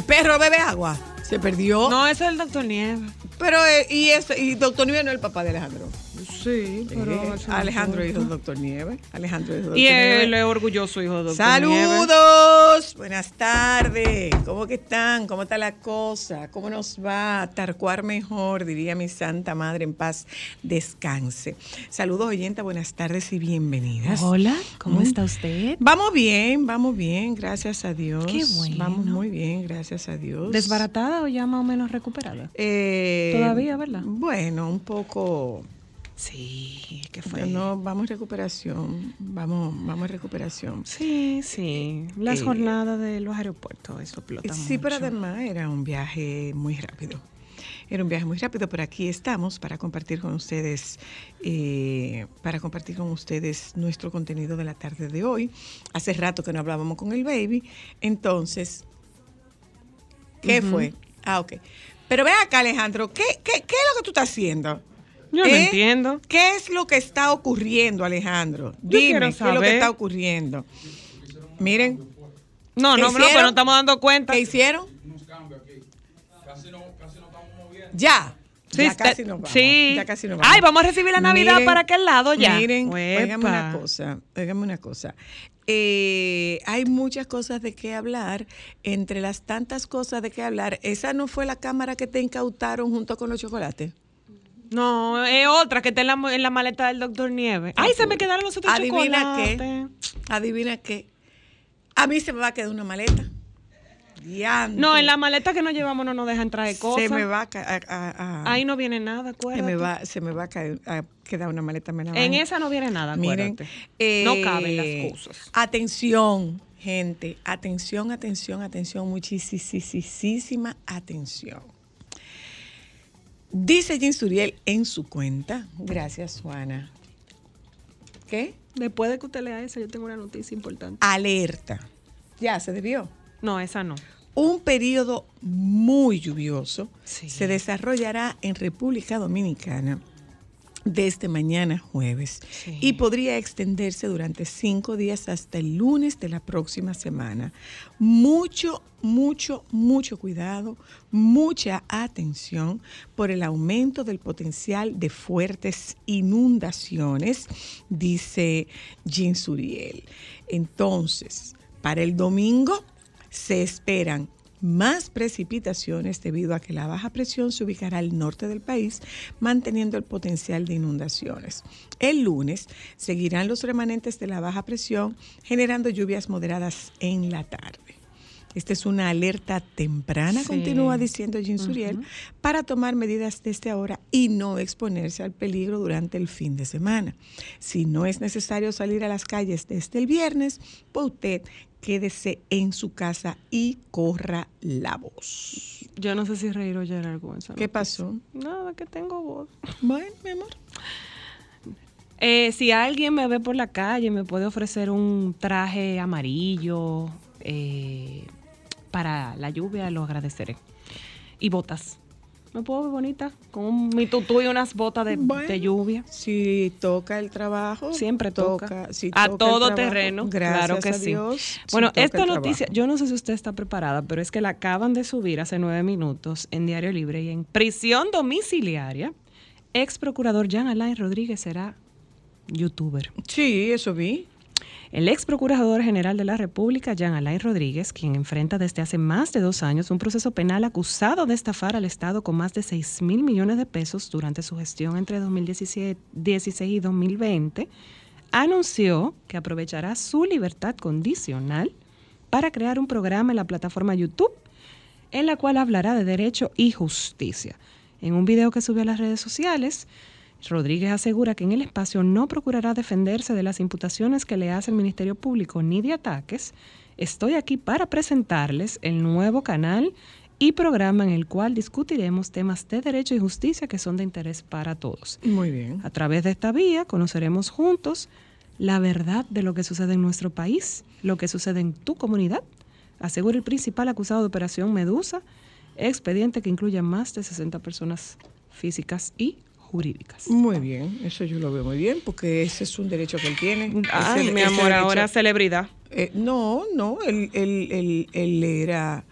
Del perro bebe agua. Se perdió. No, ese es el doctor Nieves. Pero, eh, y, eso, y doctor Nieves no es el papá de Alejandro. Sí, Eh, Alejandro hijo de doctor Nieves. Alejandro hijo de doctor Y él es orgulloso hijo de doctor. Saludos, buenas tardes. ¿Cómo que están? ¿Cómo está la cosa? ¿Cómo nos va? Tarcuar mejor, diría mi santa madre en paz. Descanse. Saludos, oyenta, buenas tardes y bienvenidas. Hola, ¿cómo Mm. está usted? Vamos bien, vamos bien, gracias a Dios. Qué bueno. Vamos muy bien, gracias a Dios. ¿Desbaratada o ya más o menos recuperada? Eh, Todavía, ¿verdad? Bueno, un poco. Sí, que Pero no, vamos recuperación. Vamos, vamos recuperación. Sí, sí. Las Eh, jornadas de los aeropuertos, eso explota Sí, pero mucho. además era un viaje muy rápido. Era un viaje muy rápido, pero aquí estamos para compartir con ustedes, eh, para compartir con ustedes nuestro contenido de la tarde de hoy. Hace rato que no hablábamos con el baby, entonces, ¿qué fue? Ah, ok. Pero ve acá, Alejandro, ¿qué, qué, qué es lo que tú estás haciendo? Yo no ¿Eh? entiendo. ¿Qué es lo que está ocurriendo, Alejandro? Dime, quiero ¿qué es lo que está ocurriendo? Miren, No, ¿Qué no, no, pero no estamos dando cuenta. ¿qué hicieron? Ya. Sí, ya casi nos vamos. sí. Ya casi nos vamos. Ay, vamos a recibir la Navidad para aquel lado ya. Miren, óigame una cosa, óigame una cosa. Eh, hay muchas cosas de qué hablar. Entre las tantas cosas de qué hablar, ¿esa no fue la cámara que te incautaron junto con los chocolates? No, es otra que está en la, en la maleta del doctor Nieves. Ay, se me quedaron los otros Adivina qué. Adivina qué. A mí se me va a quedar una maleta. Diantre. No, en la maleta que nos llevamos no nos dejan traer cosas. Se me va a, ca- a- a- a- Ahí no viene nada, se acuérdate. me va, se me va a, caer- a quedar una maleta. me la En esa no viene nada, Miren, acuérdate. eh, no caben las cosas. Atención, gente. Atención, atención, atención. Muchísima atención. Dice Jean Suriel en su cuenta. Gracias, Juana. ¿Qué? Después de que usted lea esa, yo tengo una noticia importante. Alerta. Ya se debió. No, esa no. Un periodo muy lluvioso Sí. se desarrollará en República Dominicana desde mañana jueves Sí. y podría extenderse durante cinco días hasta el lunes de la próxima semana. Mucho, mucho, mucho cuidado, mucha atención por el aumento del potencial de fuertes inundaciones, dice Jean Suriel. Entonces, para el domingo se esperan más precipitaciones debido a que la baja presión se ubicará al norte del país, manteniendo el potencial de inundaciones. El lunes seguirán los remanentes de la baja presión, generando lluvias moderadas en la tarde. Esta es una alerta temprana, Sí. continúa diciendo Jean Suriel, para tomar medidas desde ahora y no exponerse al peligro durante el fin de semana. Si no es necesario salir a las calles desde el viernes, pues usted quédese en su casa y corra la voz. Yo no sé si reír o llorar esa ¿Qué pasó? Nada, que tengo voz. Bueno, mi amor. Eh, si alguien me ve por la calle, me puede ofrecer un traje amarillo eh, para la lluvia, lo agradeceré. Y botas. Me puedo ver bonita con un, mi tutú y unas botas de, Bueno. de lluvia. Si toca el trabajo, Siempre toca. si a toca todo trabajo, terreno. Gracias claro que a sí. Dios, si bueno, esta noticia, trabajo. yo no sé si usted está preparada, pero es que la acaban de subir hace nueve minutos en Diario Libre y en prisión domiciliaria, ex procurador Jean Alain Rodríguez será youtuber. Sí, eso vi. El ex procurador general de la República, Jean Alain Rodríguez, quien enfrenta desde hace más de dos años un proceso penal acusado de estafar al Estado con más de 6 mil millones de pesos durante su gestión entre 2016 y 2020, anunció que aprovechará su libertad condicional para crear un programa en la plataforma YouTube en la cual hablará de derecho y justicia. En un video que subió a las redes sociales, Rodríguez asegura que en el espacio no procurará defenderse de las imputaciones que le hace el Ministerio Público ni de ataques. Estoy aquí para presentarles el nuevo canal y programa en el cual discutiremos temas de derecho y justicia que son de interés para todos. Muy bien. A través de esta vía conoceremos juntos la verdad de lo que sucede en nuestro país, lo que sucede en tu comunidad, asegura el principal acusado de Operación Medusa, expediente que incluye a más de 60 personas físicas y jurídicas. Muy bien, eso yo lo veo muy bien porque ese es un derecho que él tiene. Ay, Ese- mi amor, derecho- ahora celebridad. Eh, no, no, él, él, él, él era,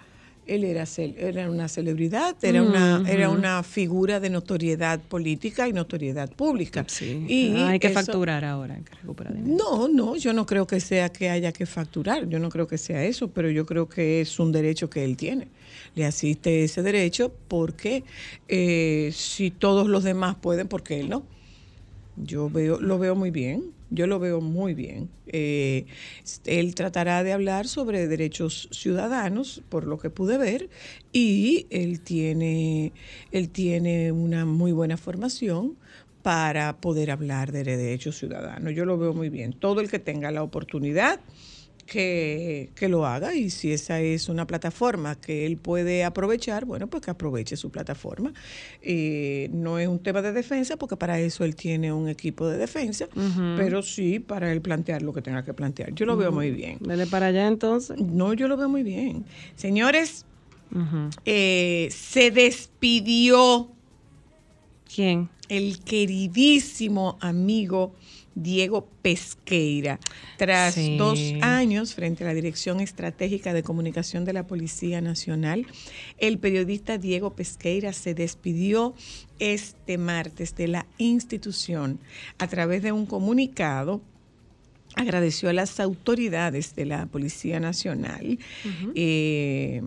él era, era una celebridad, era, una, era una figura de notoriedad política y notoriedad pública. Sí. Y Ah, hay que eso- facturar ahora, hay que recuperar dinero. No, no, yo no creo que sea que haya que facturar, yo no creo que sea eso, pero yo creo que es un derecho que él tiene. Le asiste ese derecho porque eh, si todos los demás pueden, ¿por qué él no? Yo veo, lo veo muy bien, yo lo veo muy bien. Eh, él tratará de hablar sobre derechos ciudadanos, por lo que pude ver, y él tiene, él tiene una muy buena formación para poder hablar de derechos ciudadanos. Yo lo veo muy bien. Todo el que tenga la oportunidad que, que lo haga y si esa es una plataforma que él puede aprovechar, bueno, pues que aproveche su plataforma. Eh, no es un tema de defensa porque para eso él tiene un equipo de defensa, pero sí para él plantear lo que tenga que plantear. Yo lo veo muy bien. Dele para allá entonces. No, yo lo veo muy bien. Señores, eh, se despidió ¿Quién? el queridísimo amigo Diego Pesqueira. Tras Sí. dos años frente a la Dirección Estratégica de Comunicación de la Policía Nacional, el periodista Diego Pesqueira se despidió este martes de la institución a través de un comunicado agradeció a las autoridades de la Policía Nacional eh,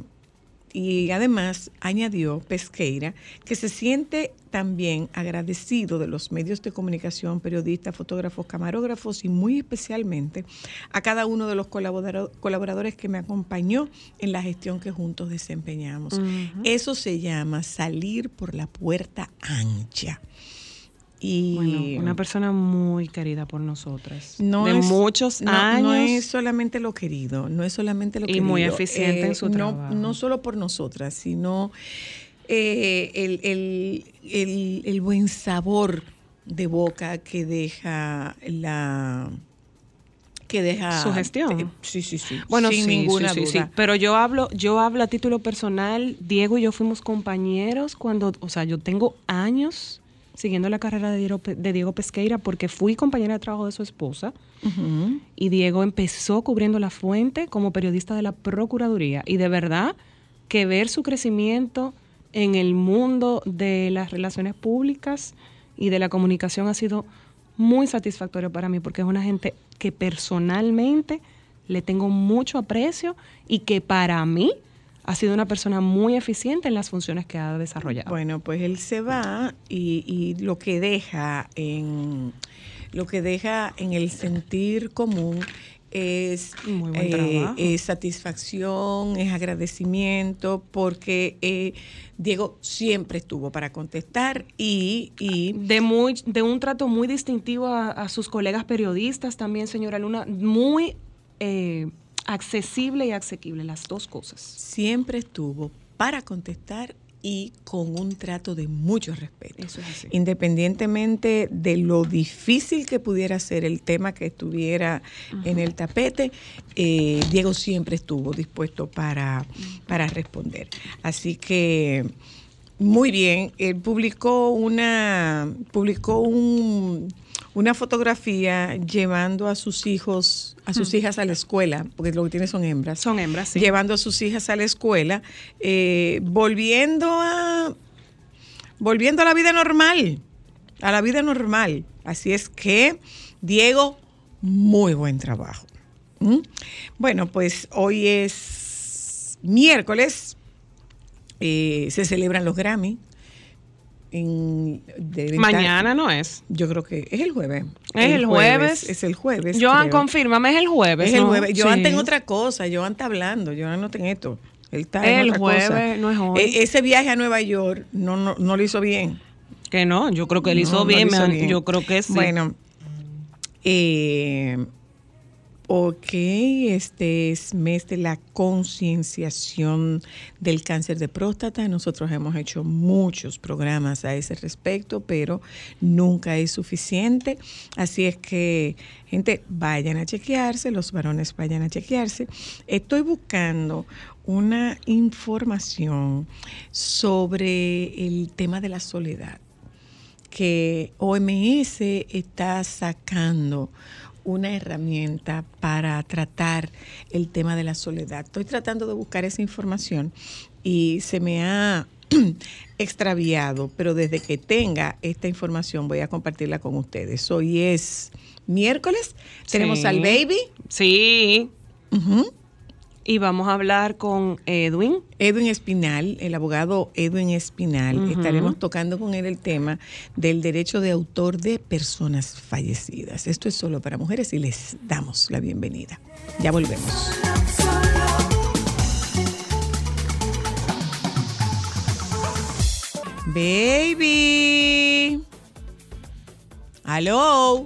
y además añadió Pesqueira que se siente también agradecido de los medios de comunicación, periodistas, fotógrafos, camarógrafos y muy especialmente a cada uno de los colabora- colaboradores que me acompañó en la gestión que juntos desempeñamos. Eso se llama salir por la puerta ancha. Y Bueno, una persona muy querida por nosotras. no de es- muchos no- años. No es solamente lo querido, no es solamente lo Y querido. muy eficiente en su no, trabajo. No solo por nosotras, sino eh, el, el- el- el buen sabor de boca que deja la que deja Su gestión. eh, sí, sí, sí. Bueno, sin sí, ninguna sí, sí, sí. duda. Pero yo hablo, yo hablo a título personal. Diego y yo fuimos compañeros cuando, o sea, yo tengo años siguiendo la carrera de Diego, de Diego Pesqueira porque fui compañera de trabajo de su esposa y Diego empezó cubriendo la fuente como periodista de la Procuraduría. Y de verdad que ver su crecimiento en el mundo de las relaciones públicas y de la comunicación ha sido muy satisfactorio para mí porque es una gente que personalmente le tengo mucho aprecio y que para mí ha sido una persona muy eficiente en las funciones que ha desarrollado. Bueno, pues él se va y, lo que deja en lo que deja en el sentir común es, Muy buen eh, es satisfacción, es agradecimiento, porque eh, Diego siempre estuvo para contestar y, y de muy de un trato muy distintivo a, a sus colegas periodistas también señora Luna. Muy eh, accesible y asequible las dos cosas. Siempre estuvo para contestar y con un trato de mucho respeto. Eso es así. Independientemente de lo difícil que pudiera ser el tema que estuviera en el tapete, eh, Diego siempre estuvo dispuesto para, para responder. Así que Muy bien, él publicó una, publicó un, una fotografía llevando a sus hijos, a sus hijas a la escuela, porque lo que tiene son hembras. Son hembras, sí. Llevando a sus hijas a la escuela, eh, volviendo a, volviendo a la vida normal, a la vida normal. Así es que, Diego, muy buen trabajo. ¿Mm? Bueno, pues hoy es miércoles, eh, se celebran los Grammy. En, de Mañana no es. Yo creo que es el jueves. ¿Es el jueves? Es el jueves. Joan, creo. confírmame, es el jueves. Es el ¿no? jueves. Joan Sí. está en otra cosa. Joan está hablando. Joan no está en esto. Él está en El otra jueves, cosa. no es hoy. E- ese viaje a Nueva York no, no, no lo hizo bien. Que no, yo creo que él hizo No, bien, lo hizo bien. yo creo que sí. Bueno, eh, ok, este es mes de la concienciación del cáncer de próstata. Nosotros hemos hecho muchos programas a ese respecto, pero nunca es suficiente. Así es que, gente, vayan a chequearse, los varones vayan a chequearse. Estoy buscando una información sobre el tema de la soledad que OMS está sacando una herramienta para tratar el tema de la soledad. Estoy tratando de buscar esa información y se me ha extraviado, pero desde que tenga esta información voy a compartirla con ustedes. Hoy es miércoles, tenemos Sí. al baby. Sí. Y vamos a hablar con Edwin. Edwin Espinal, el abogado Edwin Espinal, estaremos tocando con él el tema del derecho de autor de personas fallecidas. Esto es solo para mujeres y les damos la bienvenida. Ya volvemos. Baby. Aló.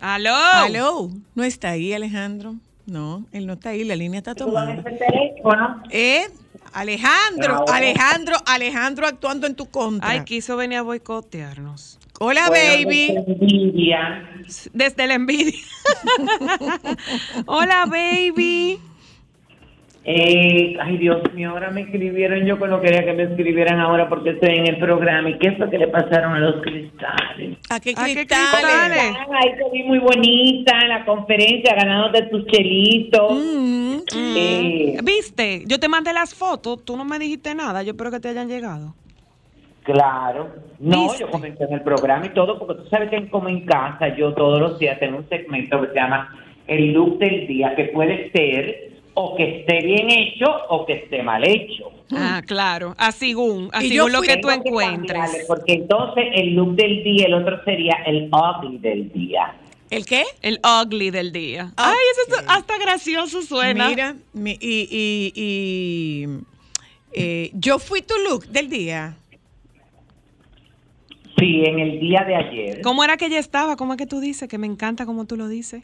¡Aló! Aló. ¿No está ahí Alejandro? No, él no está ahí, la línea está tomada. ¿Eh? Alejandro. Alejandro, Alejandro actuando en tu contra. Ay, quiso venir a boicotearnos. Hola, baby. Envidia. Desde la envidia. Hola, baby. Eh, ay, Dios mío, ahora me escribieron. Yo no quería que me escribieran ahora porque estoy en el programa. ¿Y qué fue que le pasaron a los cristales? ¿A qué ¿A qué cristales? Ah, ahí te vi muy bonita en la conferencia, ganándote tus chelitos. Mm, Eh, ¿Viste? Yo te mandé las fotos, tú no me dijiste nada, yo espero que te hayan llegado. Claro. No, ¿Viste? yo comenté en el programa y todo, porque tú sabes que en Como en Casa yo todos los días tengo un segmento que se llama El Look del Día, que puede ser o que esté bien hecho o que esté mal hecho. Ah, claro, a según, a según lo que tú que encuentres. Porque entonces el look del día, el otro sería el ugly del día. ¿El qué? El ugly del día. Ah, Ay, eso ok. es- hasta gracioso suena. Mira, mi- y, y- y, eh, yo fui tu look del día. Sí, en el día de ayer. ¿Cómo era que ella estaba? ¿Cómo es que tú dices? Que me encanta como tú lo dices.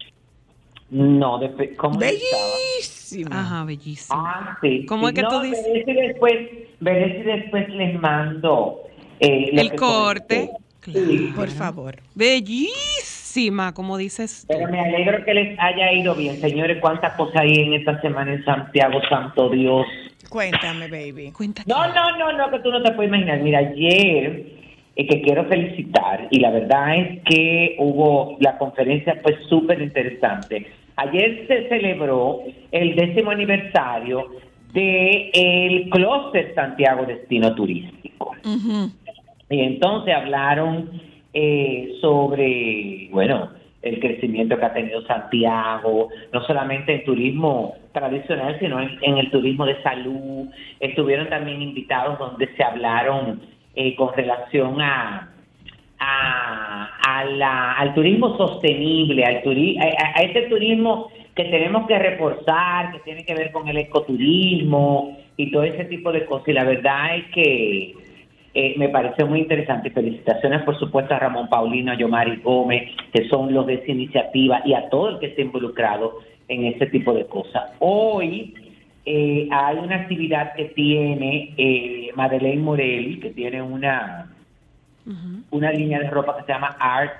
No, de, ¿cómo estaba? Bellísima. Ajá, bellísimo. Ah, sí. ¿Cómo es que No, tú dices? Veré si después, veré si después les mando eh, El corte. comenté. Sí, Por favor. Bellísima, como dices tú. Pero me alegro que les haya ido bien, señores. ¿Cuántas cosas hay en esta semana en Santiago, Santo Dios? Cuéntame, baby. Cuenta No, no, no, no, que tú no te puedes imaginar. Mira, ayer, que quiero felicitar, y la verdad es que hubo, la conferencia fue súper interesante. Ayer se celebró el décimo aniversario del el Clúster Santiago Destino Turístico. Y entonces hablaron eh, sobre, bueno, el crecimiento que ha tenido Santiago, no solamente en turismo tradicional, sino en, en el turismo de salud. Estuvieron también invitados donde se hablaron eh, con relación a, a, la- al turismo sostenible, al turi- a, ese turismo que tenemos que reforzar, que tiene que ver con el ecoturismo y todo ese tipo de cosas. Y la verdad es que eh, me pareció muy interesante. Felicitaciones, por supuesto, a Ramón Paulino, a Yomari Gómez, que son los de esa iniciativa, y a todo el que esté involucrado en ese tipo de cosas. Hoy eh, hay una actividad que tiene eh, Madeleine Morel, que tiene una, una línea de ropa que se llama Art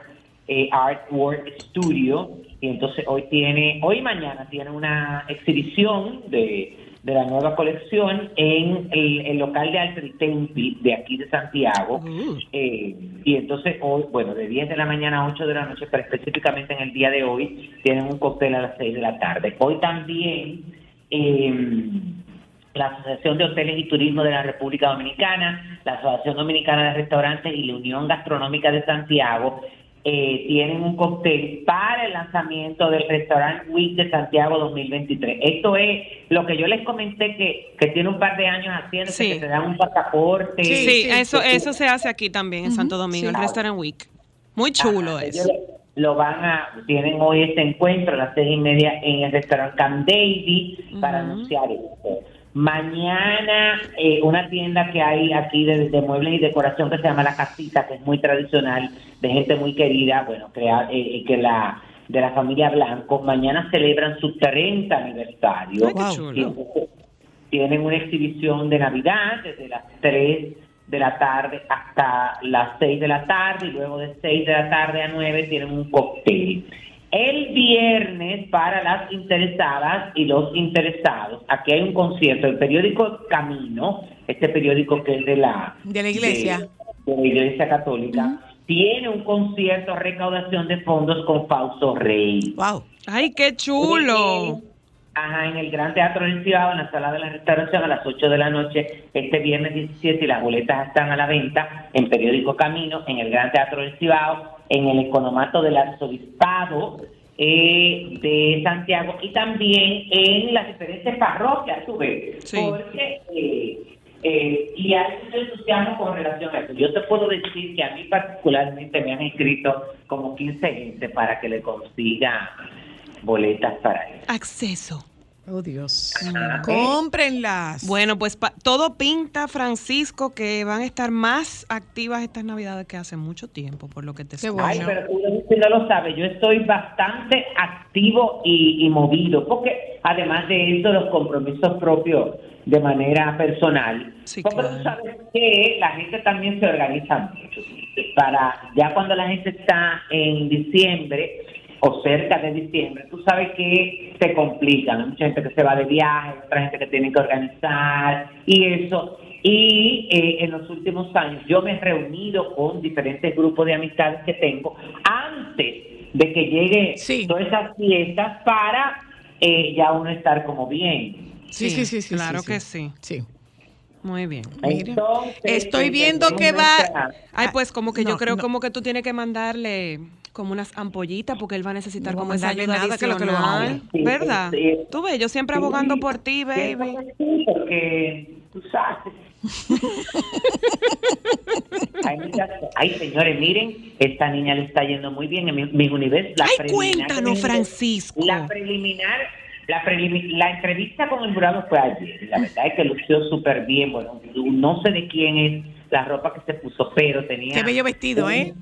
eh, Artwork Studio y entonces hoy tiene hoy y mañana tiene una exhibición de de la nueva colección en el, el local de Alfred Tempi de aquí de Santiago. Uh. Eh, y entonces hoy, bueno, de 10 de la mañana a 8 de la noche, pero específicamente en el día de hoy, tienen un cóctel a las 6 de la tarde. Hoy también eh, la Asociación de Hoteles y Turismo de la República Dominicana, la Asociación Dominicana de Restaurantes y la Unión Gastronómica de Santiago eh, tienen un cóctel para el lanzamiento del Restaurant Week de Santiago 2023. Esto es lo que yo les comenté que, que tiene un par de años haciendo, Sí. que te dan un pasaporte. Sí, sí, eso, sí. eso se hace aquí también en Santo Domingo, sí. el Restaurant Week. Muy chulo Ajá, es. Lo van a, tienen hoy este encuentro a las seis y media en el restaurante Camp David para anunciar esto. Mañana, eh, una tienda que hay aquí de, de muebles y decoración que se llama La Casita, que es muy tradicional, de gente muy querida, bueno, crea, eh, que la de la familia Blanco, mañana celebran su 30 aniversario. Ay, qué chulo. tienen una exhibición de Navidad desde las 3 de la tarde hasta las 6 de la tarde y luego de 6 de la tarde a 9 tienen un cóctel. El viernes para las interesadas y los interesados, aquí hay un concierto, el periódico Camino, este periódico que es de la, De la iglesia. de, de la Iglesia Católica, tiene un concierto recaudación de fondos con Fausto Rey. Wow. Ay, qué chulo. Ajá, en el Gran Teatro del Cibao, en la sala de la restauración a las 8 de la noche, este viernes 17, y las boletas están a la venta en Periódico Camino, en el Gran Teatro del Cibao, en el economato del Arzobispado eh, de Santiago y también en las diferentes parroquias, tú ves, Sí. porque... eh, eh, y hay mucho entusiasmo con relación a eso. Yo te puedo decir que a mí particularmente me han escrito como 15 gente para que le consiga boletas para eso. Acceso. Oh, Dios. Ajá. Cómprenlas. Bueno, pues pa- todo pinta, Francisco, que van a estar más activas estas navidades que hace mucho tiempo, por lo que te Qué escucho. Ay, pero tú no- tú no lo sabes, yo estoy bastante activo y, y movido, porque además de eso, los compromisos propios de manera personal, Sí, porque claro. tú sabes que la gente también se organiza mucho. Para ya cuando la gente está en diciembre o cerca de diciembre, tú sabes que se complican. Hay mucha gente que se va de viaje, otra gente que tiene que organizar y eso. Y eh, en los últimos años yo me he reunido con diferentes grupos de amistades que tengo antes de que llegue Sí. todas esas fiestas para eh, ya uno estar como bien. Sí, sí, sí, sí. Claro sí, que sí. Sí. Muy bien. Mira, Entonces, estoy viendo que va- Ay, pues como que No, yo creo no. como que tú tienes que mandarle como unas ampollitas porque él va a necesitar No como esa ayuda nada, que lo que lo adicional, haga. Sí, ¿verdad? sí. Tú ves, yo siempre Sí. abogando por ti, baby. Porque tú sabes. Hay muchas- Ay, señores, miren, esta niña le está yendo muy bien en mi, mi universo. La Ay, preliminar cuéntanos, Francisco. La preliminar, la, la entrevista con el jurado fue ayer. La verdad es que lució súper bien. Bueno, no sé de quién es la ropa que se puso, pero tenía. Qué bello vestido, un- ¿eh?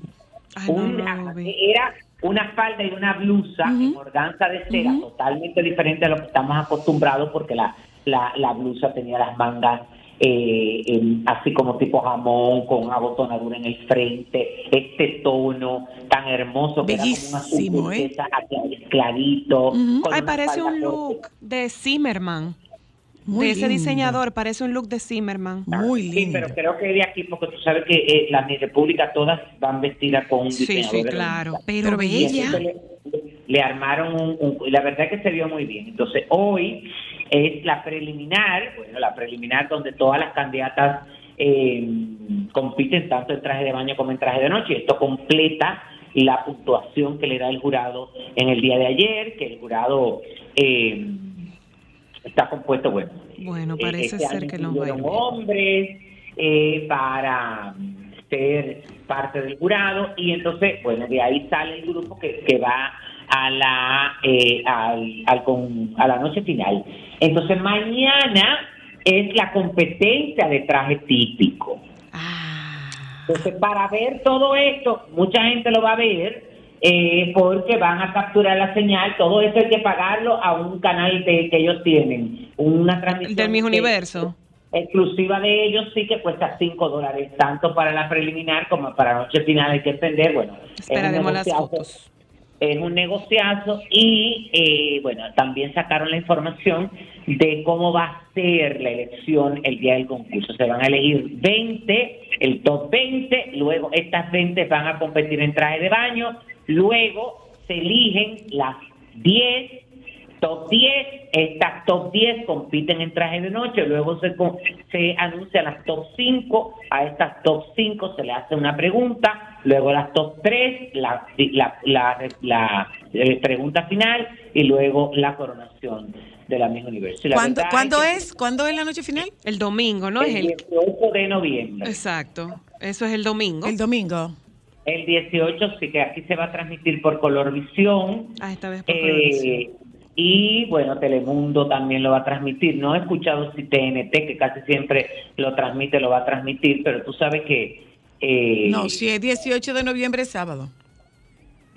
Ay, no, no era una falda y una blusa en organza de seda totalmente diferente a lo que estamos acostumbrados porque la, la, la blusa tenía las mangas eh, así como tipo jamón con abotonadura en el frente este tono tan hermoso que era como un azul Bellísimo, ¿eh? clarito con Ay, una parece un look de Zimmerman. Muy de ese lindo. diseñador, parece un look de Zimmerman. Muy Sí, lindo. pero creo que de aquí, porque tú sabes que eh, las mi república todas van vestidas con un Sí, diseñador. sí, de claro. Pero, Pero bella. entonces le, le armaron un, un- y la verdad es que se vio muy bien. Entonces hoy es la preliminar, bueno, la preliminar donde todas las candidatas eh, compiten tanto en traje de baño como en traje de noche. Esto completa la puntuación que le da el jurado en el día de ayer, que el jurado eh, está compuesto, bueno, Bueno, eh, parece este ser que nos va hombres eh, para mm, ser parte del jurado y entonces, bueno, de ahí sale el grupo que, que va a la eh, al, al con- a la noche final. Entonces mañana es la competencia de traje típico. Ah, Entonces, para ver todo esto, mucha gente lo va a ver eh, porque van a capturar la señal. Todo eso hay que pagarlo a un canal de, que ellos tienen. Una transmisión. del que- Universo. exclusiva de ellos sí que cuesta 5 dólares, tanto para la preliminar como para la noche final. Hay que entender, bueno. es un Esperaremos las fotos. es un negociazo y eh, bueno, también sacaron la información de cómo va a ser la elección el día del concurso. Se van a elegir 20, el top 20, luego estas 20 van a competir en traje de baño, luego se eligen las 10 top 10, estas top 10 compiten en traje de noche, luego se, se anuncian las top 5, a estas top 5 se le hace una pregunta, luego las top 3, la, la, la, la, eh, pregunta final y luego la coronación de la misma la ¿Cuándo, ¿cuándo que es? ¿Cuándo es la noche final? El domingo, ¿no? El Es el... 18 de noviembre. Exacto. Eso es el domingo. El domingo. El 18 sí que aquí se va a transmitir por Colorvisión. Ah, esta vez por Eh, y bueno, Telemundo también lo va a transmitir. No he escuchado si TNT, que casi siempre lo transmite, lo va a transmitir, pero tú sabes que... eh, No, si es 18 de noviembre es sábado.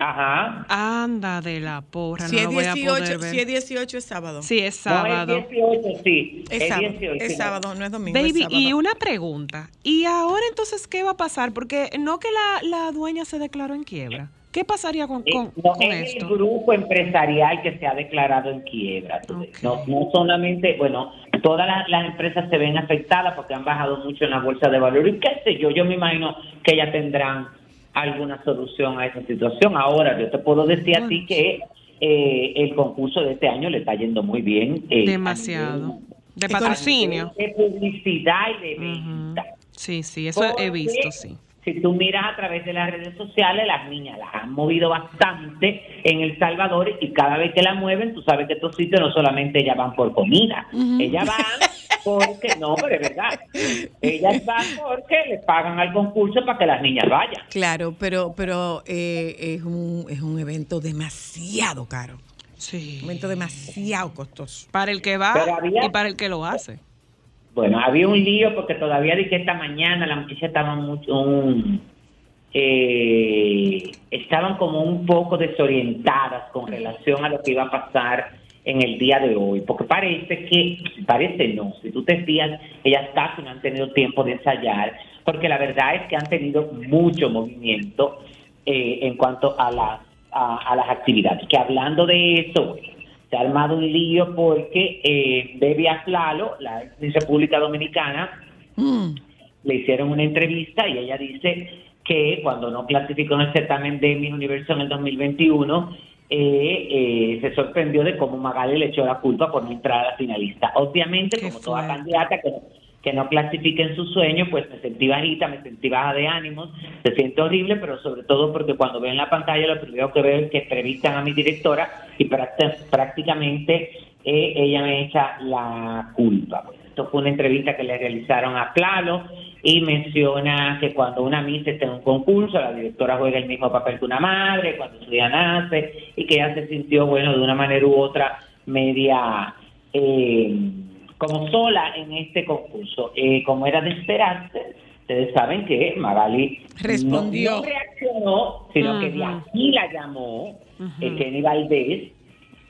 Ajá. Anda de la porra, Si no es, lo voy a poder 18, ver. si es 18 es sábado. Sí, es No, sábado. es 18, sí. Es sábado, 18, es sábado, no es domingo. es Baby, sábado. y una pregunta. ¿Y ahora entonces qué va a pasar? Porque no que la, la dueña se declaró en quiebra. ¿Qué pasaría con, Eh, con, no, con es esto? el grupo empresarial que se ha declarado en quiebra. No, no solamente, bueno, todas las, las empresas se ven afectadas porque han bajado mucho en la bolsa de valor y qué sé yo, yo me imagino que ya tendrán alguna solución a esa situación. Ahora, yo te puedo decir a ti que eh, el concurso de este año le está yendo muy bien. eh, Demasiado. De patrocinio. De publicidad y de venta. Sí, sí, eso he visto, sí. Si tú miras a través de las redes sociales, las niñas las han movido bastante en El Salvador y cada vez que la mueven, tú sabes que estos sitios no solamente ellas van por comida, ellas van porque, no, pero es verdad, ellas van porque les pagan al concurso para que las niñas vayan. Claro, pero, pero eh, es, un, es un evento demasiado caro. Sí. Un evento demasiado costoso. Para el que va había- y para el que lo hace. Bueno, había un lío porque todavía dije esta mañana la muchacha estaba mucho, un- eh, estaban como un poco desorientadas con relación a lo que iba a pasar en el día de hoy, porque parece que, parece no, si tú te fías, ellas casi no han tenido tiempo de ensayar, porque la verdad es que han tenido mucho movimiento eh, en cuanto a las, a, a las actividades. Que hablando de eso, se ha armado un lío porque eh, Debbie Aflalo, la ex República Dominicana, Mm. le hicieron una entrevista y ella dice que cuando no clasificó en el certamen de Miss Universo en el 2021, eh, eh, se sorprendió de cómo Magali le echó la culpa por no entrar a la finalista. Obviamente, Qué como toda candidata que, que no clasifique en su sueño, pues me sentí bajita, me sentí baja de ánimos, se siente horrible, pero sobre todo porque cuando veo en la pantalla lo primero que veo es que entrevistan a mi directora y prácti- prácticamente eh, ella me echa la culpa. Pues, esto fue una entrevista que le realizaron a Plalo y menciona que cuando una Miss está en un concurso, la directora juega el mismo papel que una madre, cuando su hija nace, y que ella se sintió, bueno, de una manera u otra, media eh, como sola en este concurso. Eh, como era de esperarse, ustedes saben que Magali Respondió. no, reaccionó, sino que de aquí la llamó eh, Kenny Valdés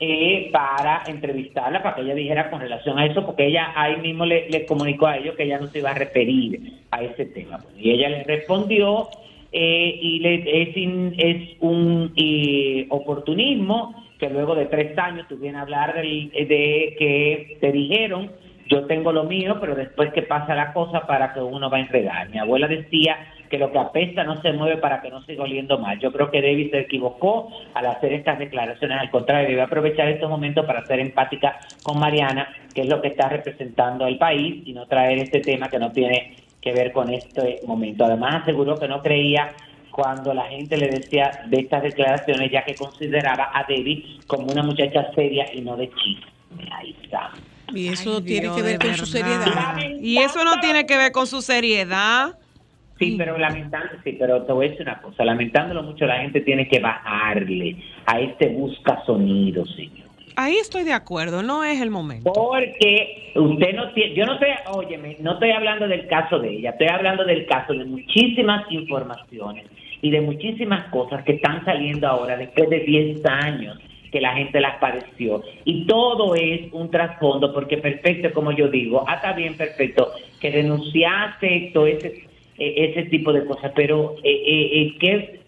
eh, para entrevistarla, para que ella dijera con relación a eso, porque ella ahí mismo le, le comunicó a ellos que ella no se iba a referir a ese tema. Y ella le respondió eh, y le, es, in- es un eh, oportunismo que luego de tres años tú vienes a hablar de que te dijeron yo tengo lo mío, pero después que pasa la cosa para que uno va a enredar. Mi abuela decía que lo que apesta no se mueve para que no siga oliendo mal. Yo creo que David se equivocó al hacer estas declaraciones. Al contrario, debe aprovechar estos momentos para ser empática con Mariana, que es lo que está representando al país, y no traer este tema que no tiene que ver con este momento. Además, aseguró que no creía cuando la gente le decía de estas declaraciones, ya que consideraba a David como una muchacha seria y no de chisme. Ahí está. Y eso Ay, tiene Dios, que ver con su seriedad. Y eso no tiene que ver con su seriedad. Sí, pero lamentando, sí, pero te voy a decir una cosa, lamentándolo mucho, la gente tiene que bajarle a este busca sonido, señor. Ahí estoy de acuerdo, no es el momento. Porque usted no tiene, yo no estoy, óyeme, no estoy hablando del caso de ella, estoy hablando del caso de muchísimas informaciones y de muchísimas cosas que están saliendo ahora después de 10 años que la gente las padeció. Y todo es un trasfondo, porque perfecto, como yo digo, ah, está bien, perfecto, que denunciaste todo ese, eh, ese tipo de cosas, pero eh, eh, eh, ¿qué,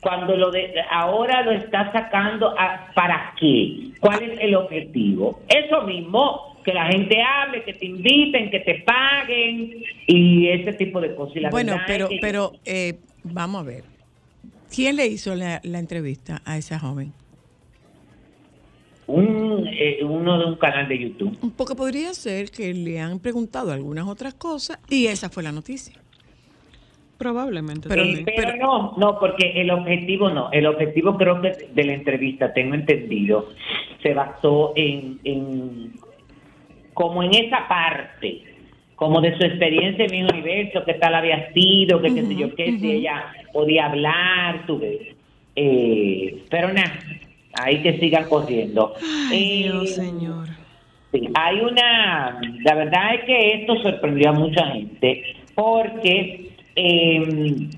cuando lo de ahora lo está sacando a- para qué? ¿Cuál es el objetivo? Eso mismo, que la gente hable, que te inviten, que te paguen y ese tipo de cosas. Y la Bueno, pero, es que pero eh, vamos a ver. ¿Quién le hizo la, la entrevista a esa joven? Un, eh, uno de un canal de YouTube. Porque podría ser que le han preguntado algunas otras cosas y esa fue la noticia. Probablemente. Pero- Eh, no, no, porque el objetivo no. El objetivo creo que de la entrevista, tengo entendido, se basó en, en como en esa parte, como de su experiencia en mi universo, qué tal había sido, que qué sé yo qué, si ella podía hablar, tú ves. Eh, pero nada, ahí que sigan corriendo. Ay, Eh, Dios, señor. Sí, hay una, la verdad es que esto sorprendió a mucha gente porque eh,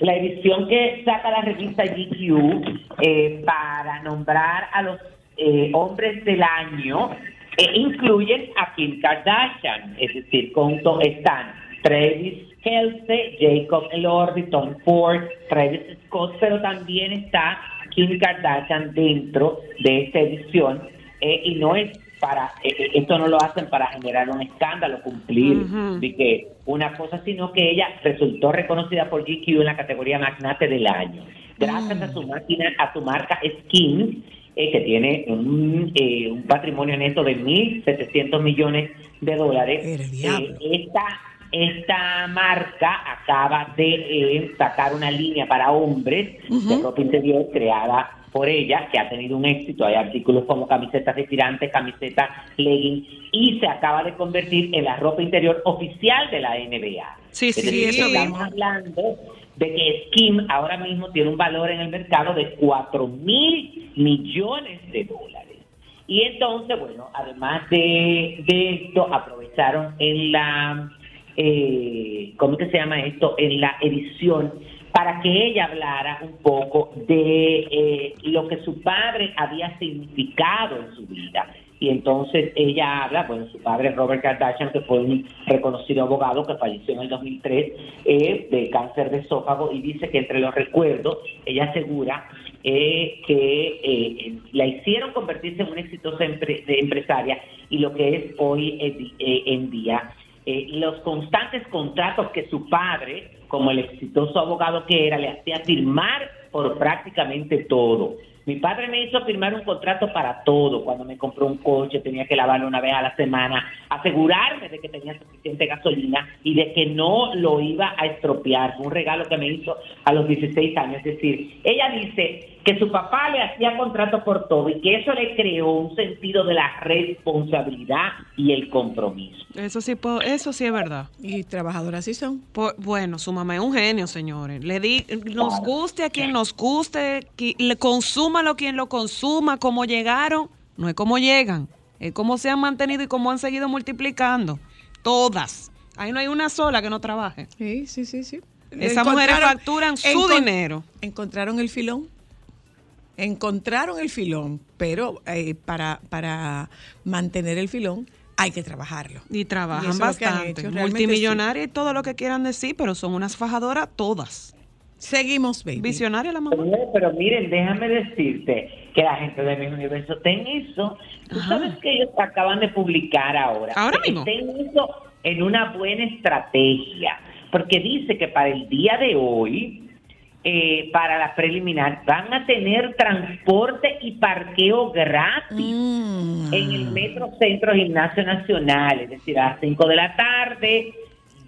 la edición que saca la revista GQ eh, para nombrar a los eh, hombres del año eh, incluyen a Kim Kardashian, es decir, con to- están Travis Kelce, Jacob Elordi, Tom Ford, Travis Scott, pero también está Kim Kardashian dentro de esta edición eh, y no es para eh, eh, esto no lo hacen para generar un escándalo, cumplir de que una cosa, sino que ella resultó reconocida por GQ en la categoría Magnate del año, gracias a su máquina, a su marca Skin, eh, que tiene un, eh, un patrimonio neto de 1.700 millones de dólares. Eh, esta, esta marca acaba de eh, sacar una línea para hombres de ropa interior creada por ella, que ha tenido un éxito. Hay artículos como camisetas de tirantes, camisetas leggings, y se acaba de convertir en la ropa interior oficial de la NBA. Sí, sí, decir, estamos hablando de que Skim ahora mismo tiene un valor en el mercado de 4 mil millones de dólares. Y entonces, bueno, además de, de esto, aprovecharon en la, eh, ¿cómo que se llama esto? En la edición para que ella hablara un poco de eh, lo que su padre había significado en su vida. Y entonces ella habla, bueno, su padre Robert Kardashian, que fue un reconocido abogado que falleció en el 2003 eh, de cáncer de esófago, y dice que entre los recuerdos, ella asegura eh, que eh, la hicieron convertirse en una exitosa empresaria y lo que es hoy en eh, en día eh, los constantes contratos que su padre, como el exitoso abogado que era, le hacía firmar por prácticamente todo. Mi padre me hizo firmar un contrato para todo. Cuando me compró un coche tenía que lavarlo una vez a la semana, asegurarme de que tenía suficiente gasolina y de que no lo iba a estropear. Un regalo que me hizo a los 16 años. Es decir, ella dice que su papá le hacía contrato por todo y que eso le creó un sentido de la responsabilidad y el compromiso. Eso sí, eso sí es verdad. Y trabajadoras sí son. Por- bueno, su mamá es un genio, señores. Le di, nos guste a quien nos guste, qui- le consúmalo quien lo consuma, como llegaron, no es como llegan, es como se han mantenido y cómo han seguido multiplicando. Todas. Ahí no hay una sola que no trabaje. Sí, sí, sí, sí. Esas mujeres facturan su encon- dinero. Encontraron el filón. Encontraron el filón, pero eh, para, para mantener el filón hay que trabajarlo. Y trabajan bastante. hecho, Multimillonarias y todo lo que quieran decir, pero son unas fajadoras todas. Seguimos, baby. Visionaria la mamá. Pero, pero miren, déjame decirte que la gente de mi universo ten eso. Tú Ajá. sabes que ellos acaban de publicar ahora. Ahora mismo. Ten eso en una buena estrategia. Porque dice que para el día de hoy, eh, para la preliminar, van a tener transporte y parqueo gratis Mm. en el Metro Centro Gimnasio Nacional, es decir, a las 5 de la tarde,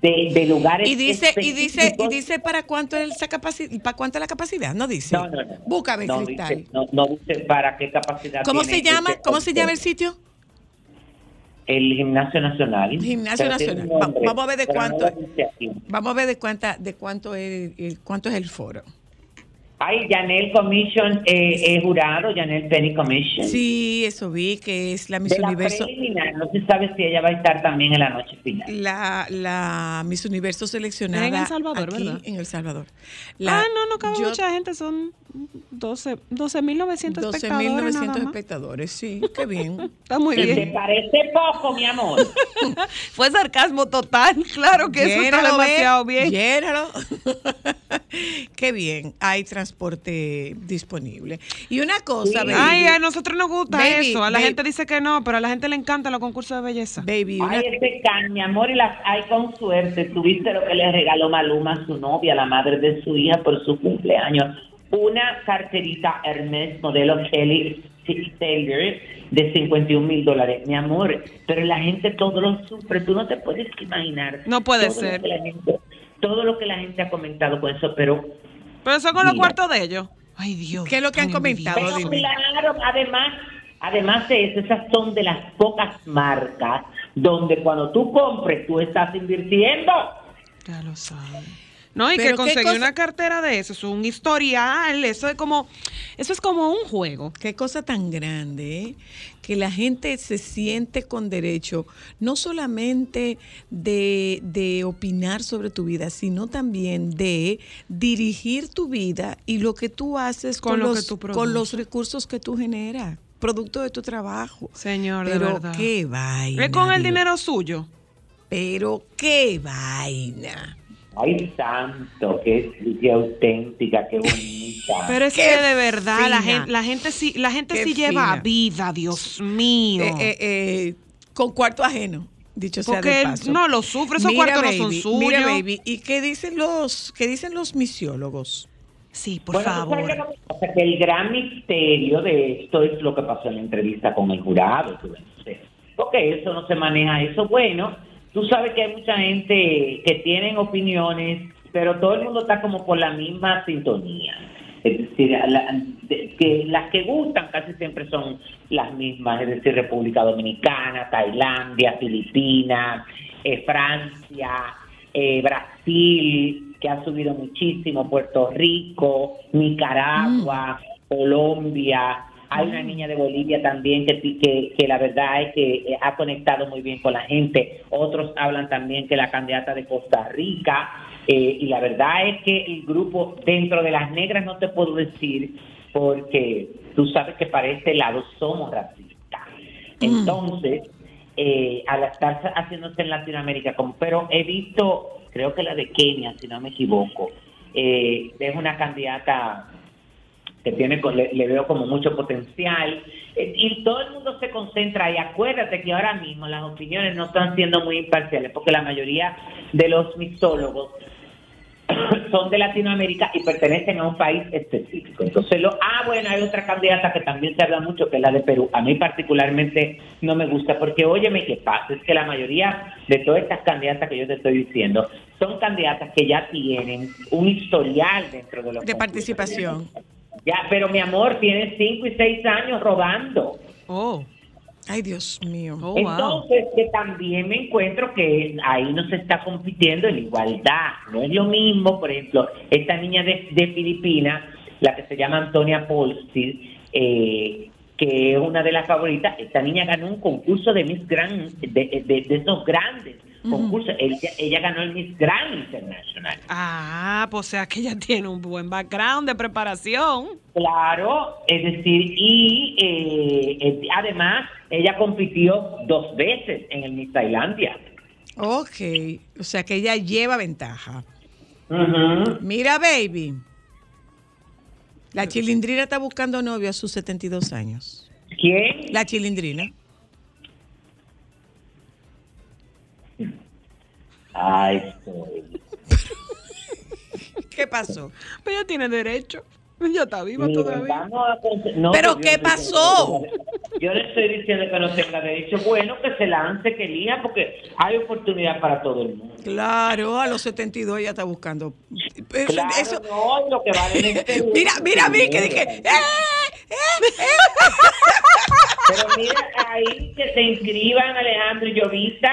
de, de lugares Y dice, y dice, y dice para cuánto es esa capacidad, para cuánto es la capacidad, no dice. No, no, no. Búscame, no Cristal. Dice, no, no dice para qué capacidad ¿Cómo tiene se llama? ¿Cómo se llama el sitio? El Gimnasio Nacional. Gimnasio Nacional. nombre, vamos a ver de no cuánto-. Vamos a ver de cuánta, de cuánto es el, cuánto es el foro. Ay, Janel Commission eh, es jurado, Janel Penny Commission. Sí, eso vi que es la Miss de la Universo, preliminar, no se sabe si ella va a estar también en la noche final. la, la Miss Universo seleccionada En El Salvador, aquí ¿verdad? en El Salvador. La- ah, no, no cabe yo- mucha gente, son 12 12.900 espectadores. 12.900 nada más. espectadores, sí, qué bien. Está muy ¿Te bien. parece poco, mi amor? Fue sarcasmo total. Claro que eso está demasiado bien. llénalo. qué bien, hay transporte disponible. Y una cosa, Sí. baby, Ay, a nosotros nos gusta Baby, eso. A la baby. gente dice que no, pero a la gente le encantan los concursos de belleza. baby, una- Ay, ese can, mi amor, y las hay con suerte. Tuviste lo que le regaló Maluma a su novia, la madre de su hija, por su cumpleaños. Una carterita Hermes modelo Kelly Taylor de 51 mil dólares. Mi amor, pero la gente todo lo sufre. Tú no te puedes imaginar. No puede todo lo ser. que la gente- todo lo que la gente ha comentado con eso, pero Pero eso con los cuartos de ellos. Ay, Dios. ¿Qué es lo que han comentado? Pero claro, además, además de eso, esas son de las pocas marcas donde cuando tú compres, tú estás invirtiendo. Ya lo saben. No, y Pero que conseguir una cartera de eso, es un historial, eso es como, eso es como un juego. Qué cosa tan grande, ¿eh? que la gente se siente con derecho no solamente de, de opinar sobre tu vida, sino también de dirigir tu vida y lo que tú haces Con con, lo que los, tú con los recursos que tú generas, producto de tu trabajo. Señor, de Pero verdad. qué vaina. Es con el dinero suyo. Pero qué vaina. Ay, santo, qué, qué auténtica, qué bonita. Pero es Qué que de verdad la gente, la gente sí, la gente Qué sí lleva vida, Dios mío. Eh, eh, eh, con cuarto ajeno, dicho sea Porque de paso. no lo sufre, esos Mira, cuartos no son suyos. Mira, baby, ¿y qué dicen los, qué dicen los misiólogos? Sí, por Bueno, ¿tú sabes favor. qué es lo que pasa? Que el gran misterio de esto es lo que pasó en la entrevista con el jurado. tú ves. Porque eso no se maneja eso. Bueno, tú sabes que hay mucha gente que tienen opiniones, pero todo el mundo está como por la misma sintonía. Es decir, la- de- que las que gustan casi siempre son las mismas, es decir, República Dominicana, Tailandia, Filipinas, eh, Francia, eh, Brasil, que ha subido muchísimo, Puerto Rico, Nicaragua, Colombia. Hay una niña de Bolivia también que, sí- que, que la verdad es que eh, ha conectado muy bien con la gente. Otros hablan también que la candidata de Costa Rica. eh, y la verdad es que el grupo dentro de las negras no te puedo decir porque tú sabes que para este lado somos racistas. Entonces, eh, al estar haciéndose en Latinoamérica, como, pero he visto, creo que la de Kenia, si no me equivoco, eh, es una candidata que tiene le, le veo como mucho potencial Eh, y todo el mundo se concentra y acuérdate que ahora mismo las opiniones no están siendo muy imparciales porque la mayoría de los mixólogos son de Latinoamérica y pertenecen a un país específico. Entonces, lo, ah, bueno, hay otra candidata que también se habla mucho, que es la de Perú. A mí particularmente no me gusta porque, óyeme, ¿qué pasa? Es que la mayoría de todas estas candidatas que yo te estoy diciendo son candidatas que ya tienen un historial dentro de los De concursos. Ya, pero mi amor, tienen cinco y seis años rodando. Oh, Ay, Dios mío. oh, wow. Entonces, que también me encuentro que ahí no se está compitiendo en igualdad. No es lo mismo, por ejemplo, esta niña de, de Filipinas, la que se llama Antonia Polsky, eh, que es una de las favoritas, esta niña ganó un concurso de Miss Grand, de, de, de esos grandes concursos. Ella, ella ganó el Miss Grand International. Ah, pues o sea que ella tiene un buen background de preparación. Claro, es decir, y eh, eh, además ella compitió dos veces en el Miss Tailandia. Ok, o sea que ella lleva ventaja. Mira, baby. La chilindrina está buscando novio a sus 72 años. ¿Quién? La chilindrina. Ay. ¿Qué pasó? Pero ella tiene derecho. Ella está viva Mira, todavía. no, ¿Pero yo qué pasó? que- Yo le estoy diciendo que no tenga derecho. Bueno, que se lance, que elija, porque hay oportunidad para todo el mundo. Claro, a los 72 ella está buscando. Eso- Claro, eso- no, lo que vale es Perú. mira, mira a mí que dije. ¡eh! ¡eh! ¡eh! Pero mira, ahí que se inscriban Alejandro y Llovita.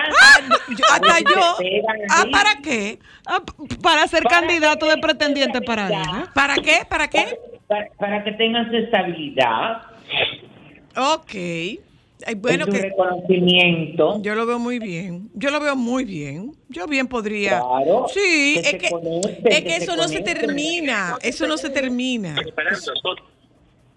Yo- hasta yo. Ah, ¿para ¿para qué? Ah, para ser Para candidato de pretendiente para tenga ella. ¿Para qué? ¿Para qué? Para, para que tengan su estabilidad. Ok. Bueno, que reconocimiento. yo lo veo muy bien. Yo lo veo muy bien. Yo bien podría. Claro, sí, que es que, conecten, es que que se eso no se termina. Eso no se termina.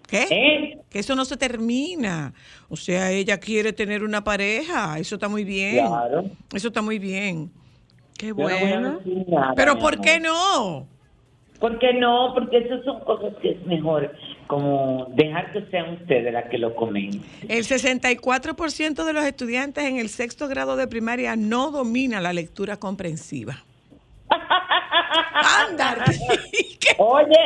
¿Qué? ¿Eh? Que eso no se termina. O sea, ella quiere tener una pareja. Eso está muy bien. Claro. Eso está muy bien. Qué no bueno. nada, Pero ¿por qué no? ¿Por qué no? Porque esas son cosas que es mejor como dejar que sean ustedes las que lo comenten. El 64% de los estudiantes en el sexto grado de primaria no domina la lectura comprensiva. Anda. Oye,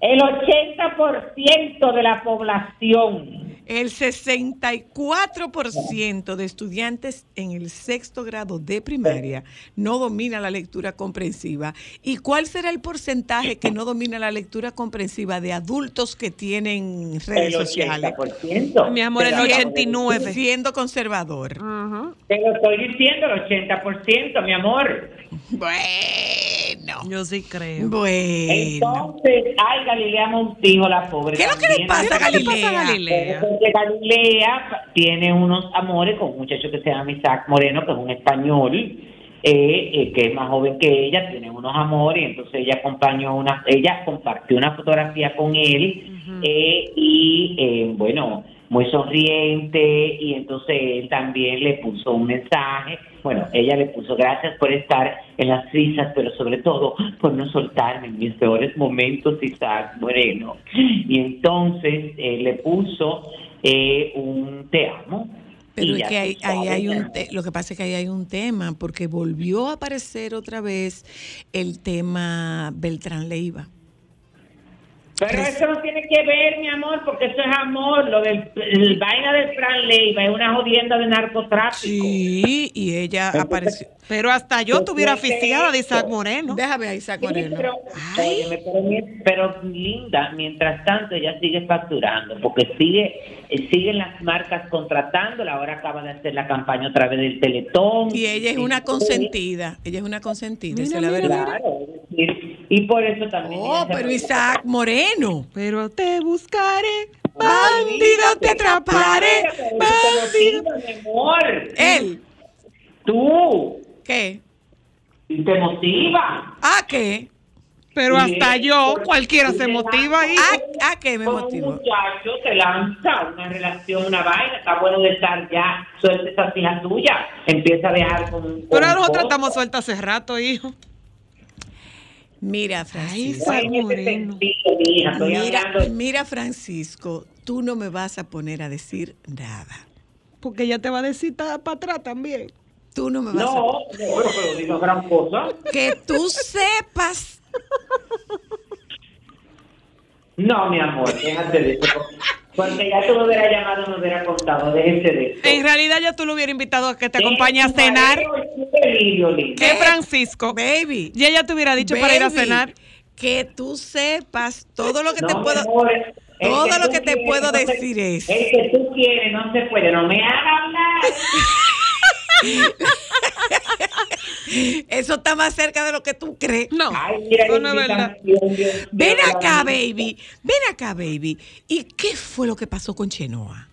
el 80% de la población. El 64% de estudiantes en el sexto grado de primaria no domina la lectura comprensiva. ¿Y cuál será el porcentaje que no domina la lectura comprensiva de adultos que tienen redes El sociales? 80%. Mi amor, el Te lo acabo de 89. decir. Siendo conservador. Ajá. Te lo estoy diciendo, el 80%, mi amor. Bueno. Yo sí creo. Bueno. Entonces, ay, Galilea Montijo, la pobre. ¿Qué es lo que le también. pasa a ¿Qué le pasa a Galilea? Galilea? Porque Galilea tiene unos amores con un muchacho que se llama Isaac Moreno, que es un español, eh, eh, que es más joven que ella, tiene unos amores, y entonces ella acompañó una, ella compartió una fotografía con él, eh, y bueno, muy sonriente, y entonces él también le puso un mensaje, bueno, ella le puso gracias por estar en las risas, pero sobre todo por no soltarme en mis peores momentos, Isaac Moreno. Y entonces eh, le puso eh, un te amo. Pero es que tú ahí, hay un te- lo que pasa es que ahí hay un tema, porque volvió a aparecer otra vez el tema Beltrán Leiva. Pero eso no tiene que ver, mi amor, porque eso es amor. Lo del el vaina del Fran Leiva es una jodienda de narcotráfico. Sí, y ella Entonces, apareció. Pero hasta yo estuviera aficiada de Isaac Moreno. Déjame a Isaac Sí, Moreno. pero, óyeme, pero, linda, mientras tanto ella sigue facturando, porque sigue eh, siguen las marcas contratándola, ahora acaba de hacer la campaña otra vez del Teletón. y ella es una consentida. Ella es una consentida, esa Mira, es la verdad. Claro, es decir, y por eso también. Oh, pero. Isaac Moreno. Pero te buscaré. Bandido, te atraparé. Bandido. motiva, amor. Él. Tú. ¿Qué? Y te motiva. ¿A qué? Pero Sí, hasta yo, cualquiera se motiva ahí. ¿A, a qué me Con un muchacho te lanza una relación, una vaina, está bueno de estar ya, suelta esa fija tuya, empieza a dejar con... con Pero nosotros estamos sueltas hace rato, hijo. Mira, Francisco. Moreno. Mira, mira, Francisco, tú no me vas a poner a decir nada. Porque ella te va a decir para atrás también. Tú no me vas No, a... no, pero, pero digo gran cosa. Que tú sepas. No, mi amor, déjate de eso. Porque ya tú me hubieras llamado, me hubieras contado, déjese de eso. En realidad ya tú lo hubieras invitado a que te acompañe a cenar. ¿Qué, Francisco? Baby. Y ella te hubiera dicho para ir a cenar. Que tú sepas todo lo que No, te puedo... amor, todo lo que te quieres puedo no se- decir es- El que tú quieres no se puede, no me hagas hablar. Eso está más cerca de lo que tú crees. No, Ay, mira, no es verdad. Ven acá, baby. Ven acá, baby. ¿Y qué fue lo que pasó con Chenoa?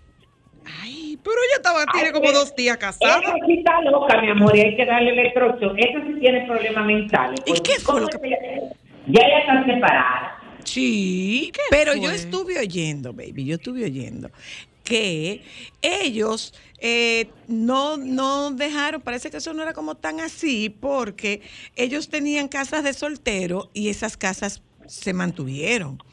Ay, pero ella estaba, tiene como pero- dos días casada. Esa sí está loca, mi amor, y hay que darle electrochoque. Esa sí tiene problemas mentales. ¿Y qué fue lo ¿cómo que- ella- Ya ella está separada. Sí, pero yo estuve oyendo, baby, yo estuve oyendo que ellos eh, no, no dejaron, parece que eso no era como tan así, porque ellos tenían casas de soltero y esas casas se mantuvieron.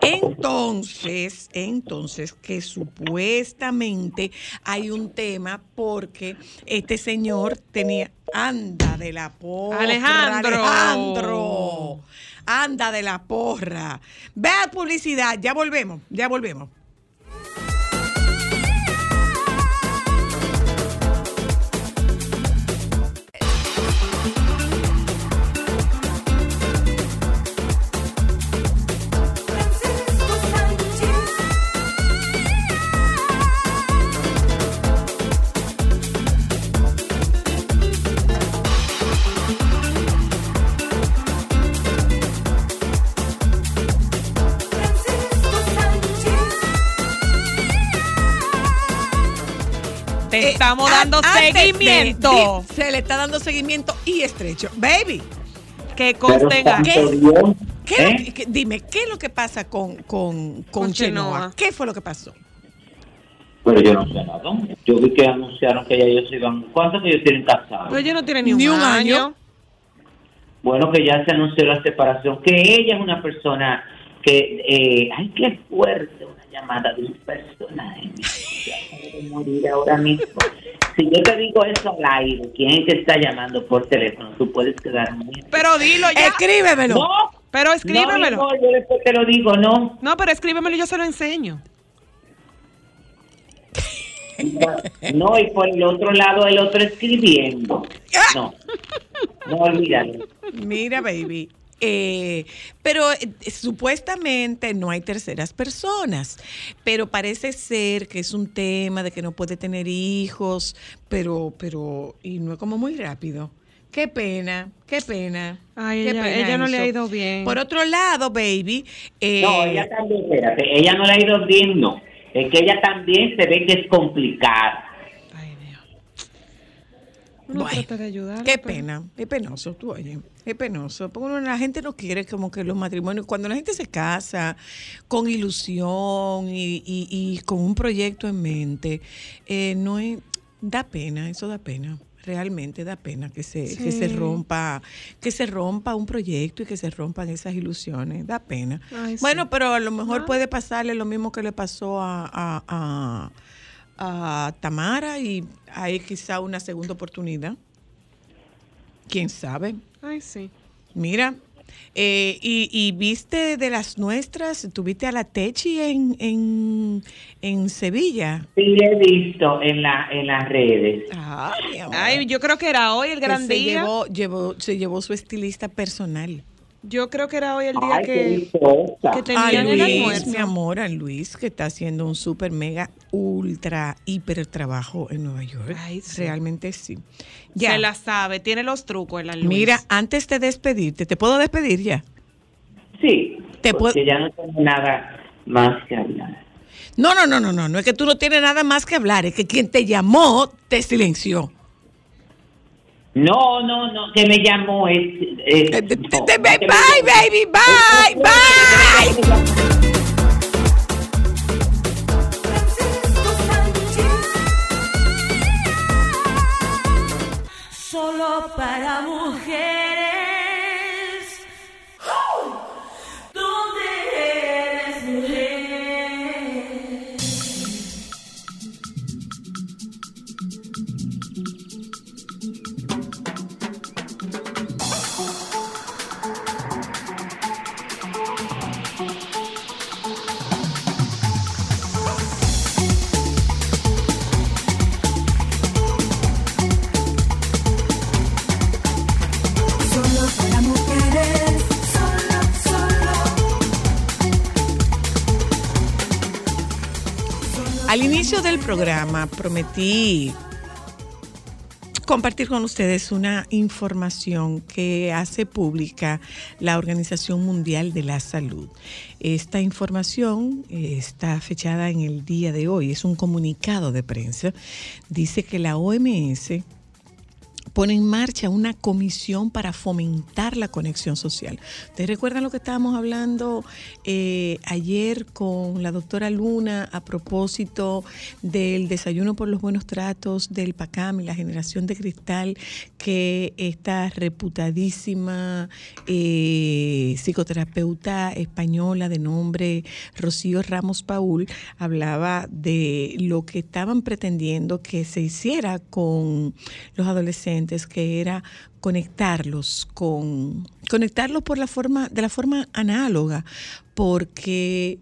Entonces, entonces que supuestamente hay un tema porque este señor tenía anda de la porra, Alejandro. Alejandro, anda de la porra. Vea publicidad, ya volvemos, ya volvemos. Estamos dando antes seguimiento. se le está dando seguimiento y estrecho. Baby, Que Pero constenga. santo Dios, ¿qué es lo ¿eh? que- dime, ¿qué es lo que pasa con, con, con, Con Chenoa? Chenoa. ¿Qué fue lo que pasó? Pero yo no sé nada. Yo vi que anunciaron que ya ellos se iban. ¿Cuántos que ellos tienen casados? Pero ella no tiene ni, Ni un, año. año. Bueno, que ya se anunció la separación, que ella es una persona que, eh, ay, qué fuerte, llamada de un personaje. Morir ahora mismo. Si yo te digo eso al aire, ¿quién es que está llamando por teléfono? Tú puedes quedar muy... Pero dilo ya. Escríbemelo. no, Pero escríbemelo. No, yo después te lo digo, no. No, pero escríbemelo y yo se lo enseño. No, y por el otro lado el otro escribiendo. No, no olvídalo. Mira, baby. Eh, pero eh, supuestamente no hay terceras personas, pero parece ser que es un tema de que no puede tener hijos, pero, pero, y no es como muy rápido. Qué pena, qué pena. Ay, qué ella- pena ella no le ha ido bien. Por otro lado, baby, eh, No, ella también, espérate, ella no la ha ido bien, no. Es que ella también se ve que es complicada. Uno Bueno, trata de ayudar. Qué pena, es penoso, tú oye, es penoso. Porque uno- la gente no quiere como que los matrimonios, cuando la gente se casa con ilusión y, y- y con un proyecto en mente, eh, no es, da pena, eso da pena. Realmente da pena que se, que se rompa, que se rompa un proyecto y que se rompan esas ilusiones. Da pena. Ay, sí. bueno, pero a lo mejor Ah. puede pasarle lo mismo que le pasó a, a- a- a Tamara y hay quizá una segunda oportunidad. ¿Quién sabe? Ay, sí. Mira, eh, y, y viste de las nuestras, tuviste a la Techi en, en, en Sevilla. Sí, le he visto en, la, en las redes. Ay. Ay, yo creo que era hoy el Que gran se día. llevó, llevó, se llevó su estilista personal. Yo creo que era hoy el día Ay, que, que tenían el Luis, almuerzo. mi amor, a Luis, que está haciendo un super mega ultra hiper trabajo en Nueva York. Ay, sí. Realmente sí. Se la sabe, tiene los trucos la luz. Mira, antes de despedirte, ¿te puedo despedir ya? Sí, Te porque ya no tengo nada más que hablar. No, no, no, no, no, no es que tú no tienes nada más que hablar, es que quien te llamó te silenció. No, no, no, que me llamó es... es- Eh, te- no, te- te- no, bye, baby, bye, bye. Francisco Sánchez. Solo para mujeres. Del programa prometí compartir con ustedes una información que hace pública la Organización Mundial de la Salud. Esta información eh, está fechada en el día de hoy, es un comunicado de prensa. Dice que la OMS pone en marcha una comisión para fomentar la conexión social. ¿Ustedes recuerdan lo que estábamos hablando eh, ayer con la doctora Luna a propósito del desayuno por los buenos tratos del PACAM y la generación de cristal que esta reputadísima eh, psicoterapeuta española de nombre Rocío Ramos Paul hablaba de lo que estaban pretendiendo que se hiciera con los adolescentes, que era conectarlos con conectarlos por la forma de la forma análoga porque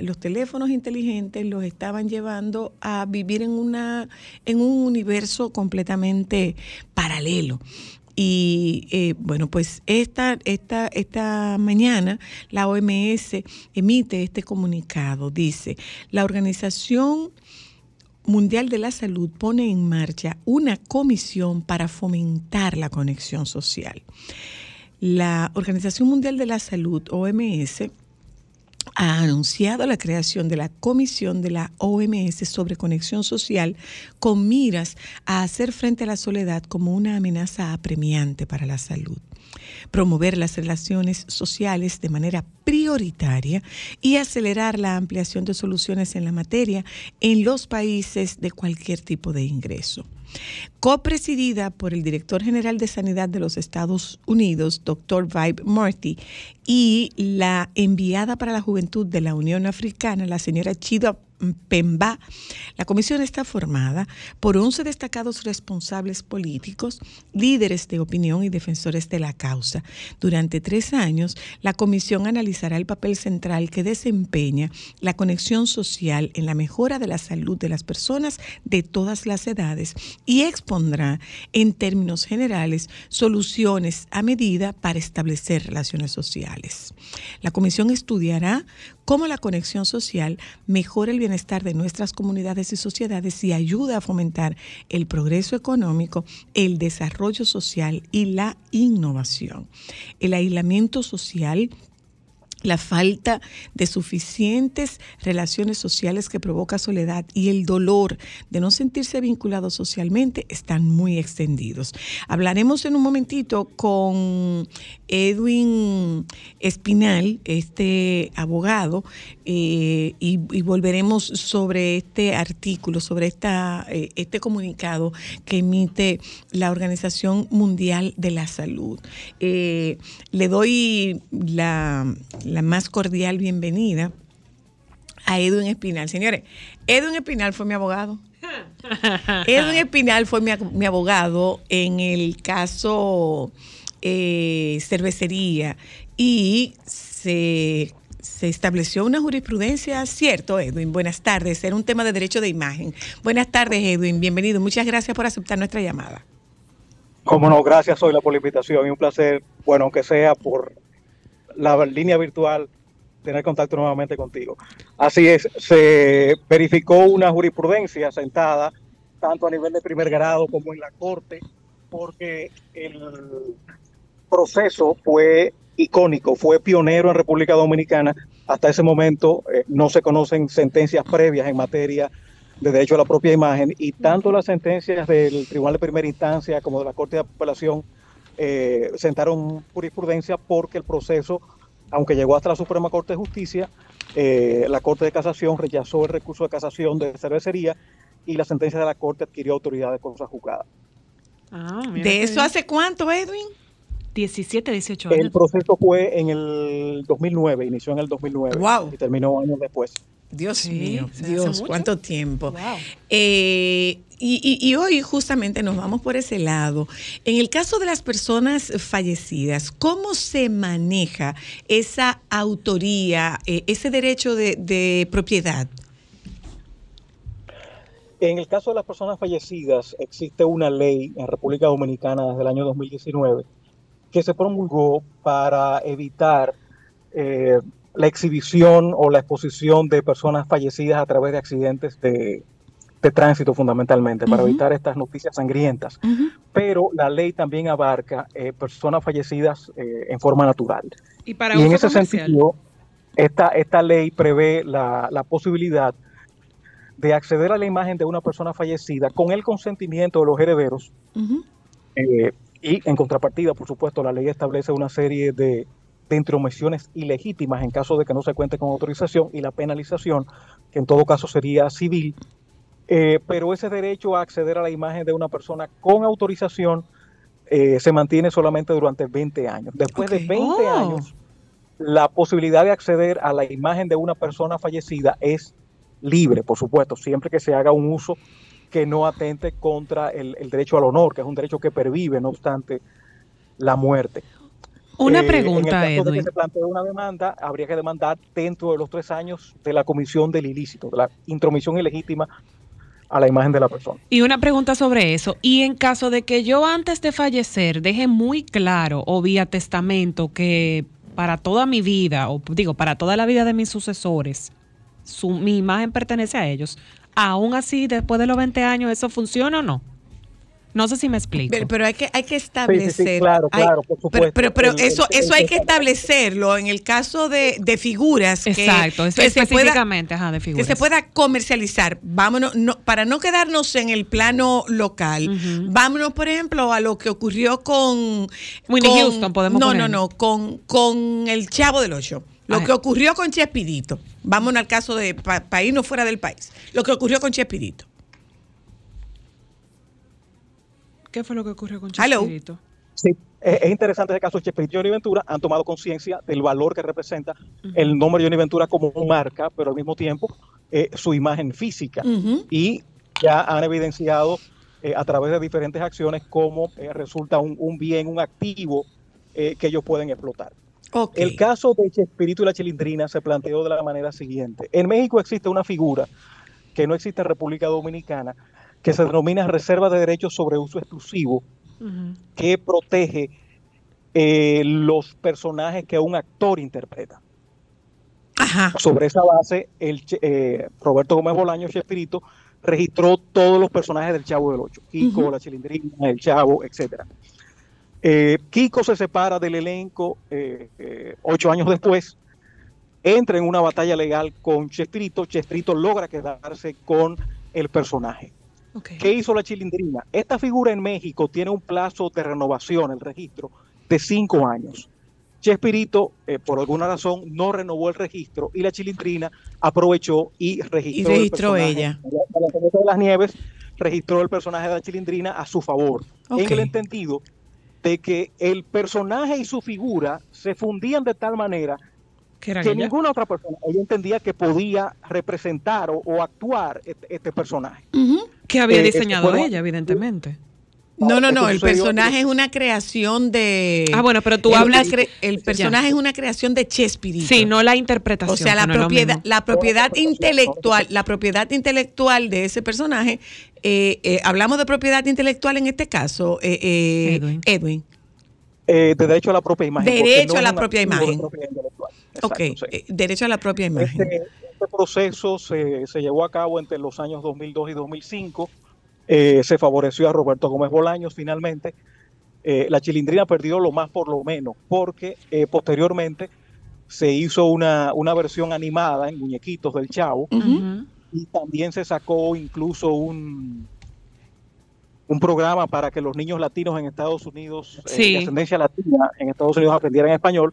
los teléfonos inteligentes los estaban llevando a vivir en una en un universo completamente paralelo y eh, bueno, pues esta, esta, esta mañana la OMS emite este comunicado. Dice, la Organización Mundial de la Salud pone en marcha una comisión para fomentar la conexión social. La Organización Mundial de la Salud, OMS, ha anunciado la creación de la Comisión de la OMS sobre Conexión Social con miras a hacer frente a la soledad como una amenaza apremiante para la salud promover las relaciones sociales de manera prioritaria y acelerar la ampliación de soluciones en la materia en los países de cualquier tipo de ingreso. Copresidida por el director general de Sanidad de los Estados Unidos, Dr. Vibe Morty, y la enviada para la juventud de la Unión Africana, la señora Chido Pemba. La comisión está formada por 11 destacados responsables políticos, líderes de opinión y defensores de la causa. Durante tres años, la comisión analizará el papel central que desempeña la conexión social en la mejora de la salud de las personas de todas las edades y expondrá, en términos generales, soluciones a medida para establecer relaciones sociales. La comisión estudiará cómo la conexión social mejora el bienestar de nuestras comunidades y sociedades y ayuda a fomentar el progreso económico, el desarrollo social y la innovación. El aislamiento social la falta de suficientes relaciones sociales que provoca soledad y el dolor de no sentirse vinculado socialmente están muy extendidos. Hablaremos en un momentito con Edwin Espinal, este abogado, eh, y, volveremos sobre este artículo, sobre esta, eh, este comunicado que emite la Organización Mundial de la Salud. Eh, le doy la la más cordial bienvenida a Edwin Espinal. Señores, Edwin Espinal fue mi abogado. Edwin Espinal fue mi, mi abogado en el caso eh, cervecería y se, se estableció una jurisprudencia, cierto, Edwin. Buenas tardes, era un tema de derecho de imagen. Buenas tardes, Edwin, bienvenido. Muchas gracias por aceptar nuestra llamada. Como no, gracias Zoila por la invitación y un placer, bueno, aunque sea por la línea virtual, tener contacto nuevamente contigo. Así es, se verificó una jurisprudencia sentada tanto a nivel de primer grado como en la corte, porque el proceso fue icónico, fue pionero en República Dominicana. Hasta ese momento eh, no se conocen sentencias previas en materia de derecho a la propia imagen y tanto las sentencias del Tribunal de Primera Instancia como de la Corte de Apelación eh, sentaron jurisprudencia porque el proceso, aunque llegó hasta la Suprema Corte de Justicia, eh, la Corte de Casación rechazó el recurso de casación de cervecería y la sentencia de la Corte adquirió autoridad de cosa juzgada. Ah, mira ¿De eso bien. hace cuánto, Edwin? 17, 18 El años. proceso fue en el 2009, inició en el 2009 Wow. y terminó años después. Dios Sí, mío, Dios, cuánto tiempo. Wow. Eh, y, y- y hoy justamente nos vamos por ese lado. En el caso de las personas fallecidas, ¿cómo se maneja esa autoría, eh, ese derecho de, propiedad? En el caso de las personas fallecidas, existe una ley en República Dominicana desde el año 2019 que se promulgó para evitar eh, la exhibición o la exposición de personas fallecidas a través de accidentes de, de tránsito fundamentalmente, para evitar estas noticias sangrientas. Pero la ley también abarca eh, personas fallecidas eh, en forma natural. Y para y en ese comercial. sentido, esta, esta ley prevé la, la posibilidad de acceder a la imagen de una persona fallecida con el consentimiento de los herederos eh, y en contrapartida, por supuesto, la ley establece una serie de, de intromisiones ilegítimas en caso de que no se cuente con autorización y la penalización, que en todo caso sería civil. Eh, pero ese derecho a acceder a la imagen de una persona con autorización eh, se mantiene solamente durante 20 años. Después de 20 Oh. años, la posibilidad de acceder a la imagen de una persona fallecida es libre, por supuesto, siempre que se haga un uso que no atente contra el, el derecho al honor, que es un derecho que pervive, no obstante la muerte. Una Eh, pregunta, en el caso de Edwin. que se plantee una demanda, habría que demandar dentro de los tres años de la comisión del ilícito, de la intromisión ilegítima a la imagen de la persona. Y una pregunta sobre eso. Y en caso de que yo antes de fallecer deje muy claro o vía testamento que para toda mi vida, o digo, para toda la vida de mis sucesores, su, mi imagen pertenece a ellos, aún así, después de los 20 años, ¿eso funciona o no? No sé si me explico. Pero, pero hay que hay que establecer. claro, hay- claro, por pero- supuesto. Pero, pero El- eso el- eso hay que establecerlo en el caso de, de figuras que, Exacto, es- que se pueda específicamente, ajá, de que figuras. se pueda comercializar. Vámonos, no, para no quedarnos en el plano local, vámonos, por ejemplo, a lo que ocurrió con con- Houston, podemos No, poner. no, no, con, con el Chavo del Ocho. Lo Ay. que ocurrió con Chespirito. Vámonos al caso de pa- país no fuera del país. Lo que ocurrió con Chespirito. ¿Qué fue lo que ocurrió con Hello. Chespirito? Sí, es, es interesante ese caso. Chespirito y Johnny Ventura han tomado conciencia del valor que representa el nombre de Johnny Ventura como marca, pero al mismo tiempo eh, su imagen física. Y ya han evidenciado eh, a través de diferentes acciones cómo eh, resulta un, un bien, un activo eh, que ellos pueden explotar. Ok. El caso de Chespirito y la Chilindrina se planteó de la manera siguiente. En México existe una figura que no existe en República Dominicana, que se denomina Reserva de Derechos sobre Uso Exclusivo, que protege eh, los personajes que un actor interpreta. Ajá. Sobre esa base, el, eh, Roberto Gómez Bolaño, Chespirito, registró todos los personajes del Chavo del Ocho. Kiko, la Chilindrina, el Chavo, etcétera. Eh, Kiko se separa del elenco eh, eh, ocho años después, entra en una batalla legal con Chespirito, Chespirito logra quedarse con el personaje. ¿Qué hizo la Chilindrina? Esta figura en México tiene un plazo de renovación, el registro, de cinco años. Chespirito, eh, por alguna razón, no renovó el registro y la Chilindrina aprovechó y registró, Y registró ella. La de las Nieves registró el personaje de la Chilindrina a su favor, en el entendido de que el personaje y su figura se fundían de tal manera ¿Qué era que ella? ninguna otra persona ella entendía que podía representar o, o actuar este, este personaje. Ujú. Que había Eh, diseñado bueno, ella, evidentemente. No, no, no. El personaje es una creación de. Ah, bueno, pero tú hablas- El personaje es una creación de Chespirito. Sí, no la interpretación. O sea, la no propiedad, la propiedad intelectual, la propiedad intelectual de ese personaje. eh, eh, hablamos de propiedad intelectual en este caso, eh, eh, Edwin. Edwin. Eh, de derecho a la propia imagen. Derecho no a la propia de imagen. intelectual. Ok, sí. derecho a la propia imagen. Este, este proceso se, se llevó a cabo entre los años 2002 y 2005. Eh, se favoreció a Roberto Gómez Bolaños finalmente. Eh, la Chilindrina perdió lo más por lo menos, porque eh, posteriormente se hizo una, una versión animada en muñequitos del Chavo Ujú. Ujú. y también se sacó incluso un, un programa para que los niños latinos en Estados Unidos, eh, de ascendencia latina en Estados Unidos aprendieran español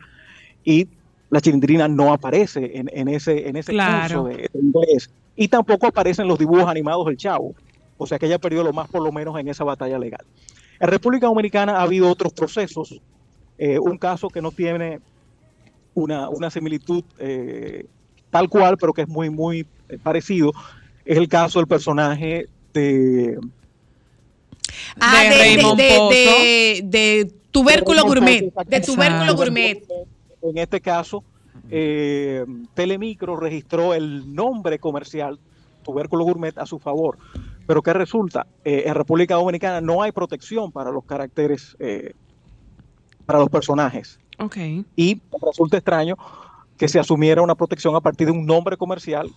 y la chilindrina no aparece en, en ese, en ese Claro. curso de, de inglés y tampoco aparecen los dibujos animados del Chavo. O sea que ella perdió lo más por lo menos en esa batalla legal. En República Dominicana ha habido otros procesos. Eh, un caso que no tiene una, una similitud eh, tal cual, pero que es muy, muy eh, parecido, es el caso del personaje de... Ah, de de, de, de- Pozo. de- de tubérculo gourmet. De tubérculo Exacto. gourmet. En este caso, eh, Telemicro registró el nombre comercial Tubérculo Gourmet a su favor. Pero ¿qué resulta? Eh, en República Dominicana no hay protección para los caracteres, eh, para los personajes. Ok. Y resulta extraño que se asumiera una protección a partir de un nombre comercial,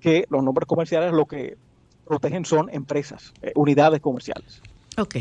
que los nombres comerciales lo que protegen son empresas, eh, unidades comerciales. Ok.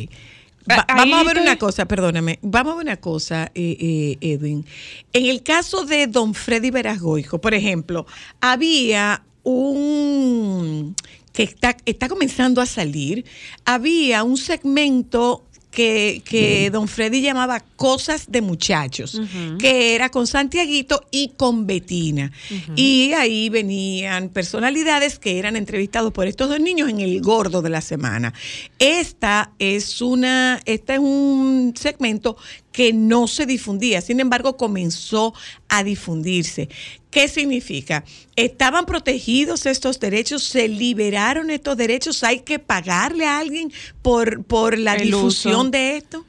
Ah, Va- vamos a ver una cosa, perdóname. Vamos a ver una cosa, eh, eh, Edwin. En el caso de don Freddy Verasgoico, por ejemplo, había un que está, está comenzando a salir, había un segmento que, que don Freddy llamaba Cosas de Muchachos, que era con Santiaguito y con Betina. Y ahí venían personalidades que eran entrevistados por estos dos niños en el gordo de la semana. Esta es una, esta es un segmento que no se difundía, sin embargo comenzó a difundirse. ¿Qué significa? ¿Estaban protegidos estos derechos? ¿Se liberaron estos derechos? ¿Hay que pagarle a alguien por, por la El difusión uso. de esto?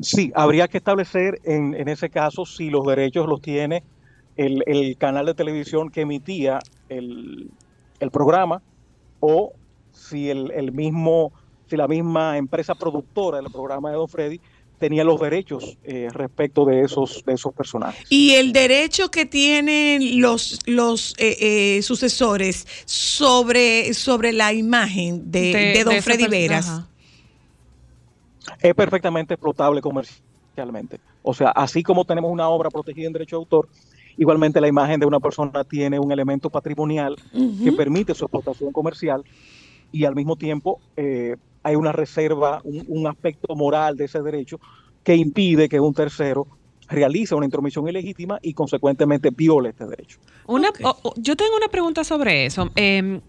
Sí, habría que establecer en, en ese caso si los derechos los tiene el, el canal de televisión que emitía el, el programa o si el, el mismo, si la misma empresa productora del programa de Don Freddy tenía los derechos eh, respecto de esos, de esos personajes. Y el derecho que tienen los, los eh, eh, sucesores sobre, sobre la imagen de, de, don Freddy Veras. ajá. es perfectamente explotable comercialmente. O sea, así como tenemos una obra protegida en derecho de autor, igualmente la imagen de una persona tiene un elemento patrimonial que permite su explotación comercial y al mismo tiempo eh, hay una reserva, un, un aspecto moral de ese derecho que impide que un tercero realice una intromisión ilegítima y consecuentemente viole este derecho. Una, yo tengo una pregunta sobre eso. Eh,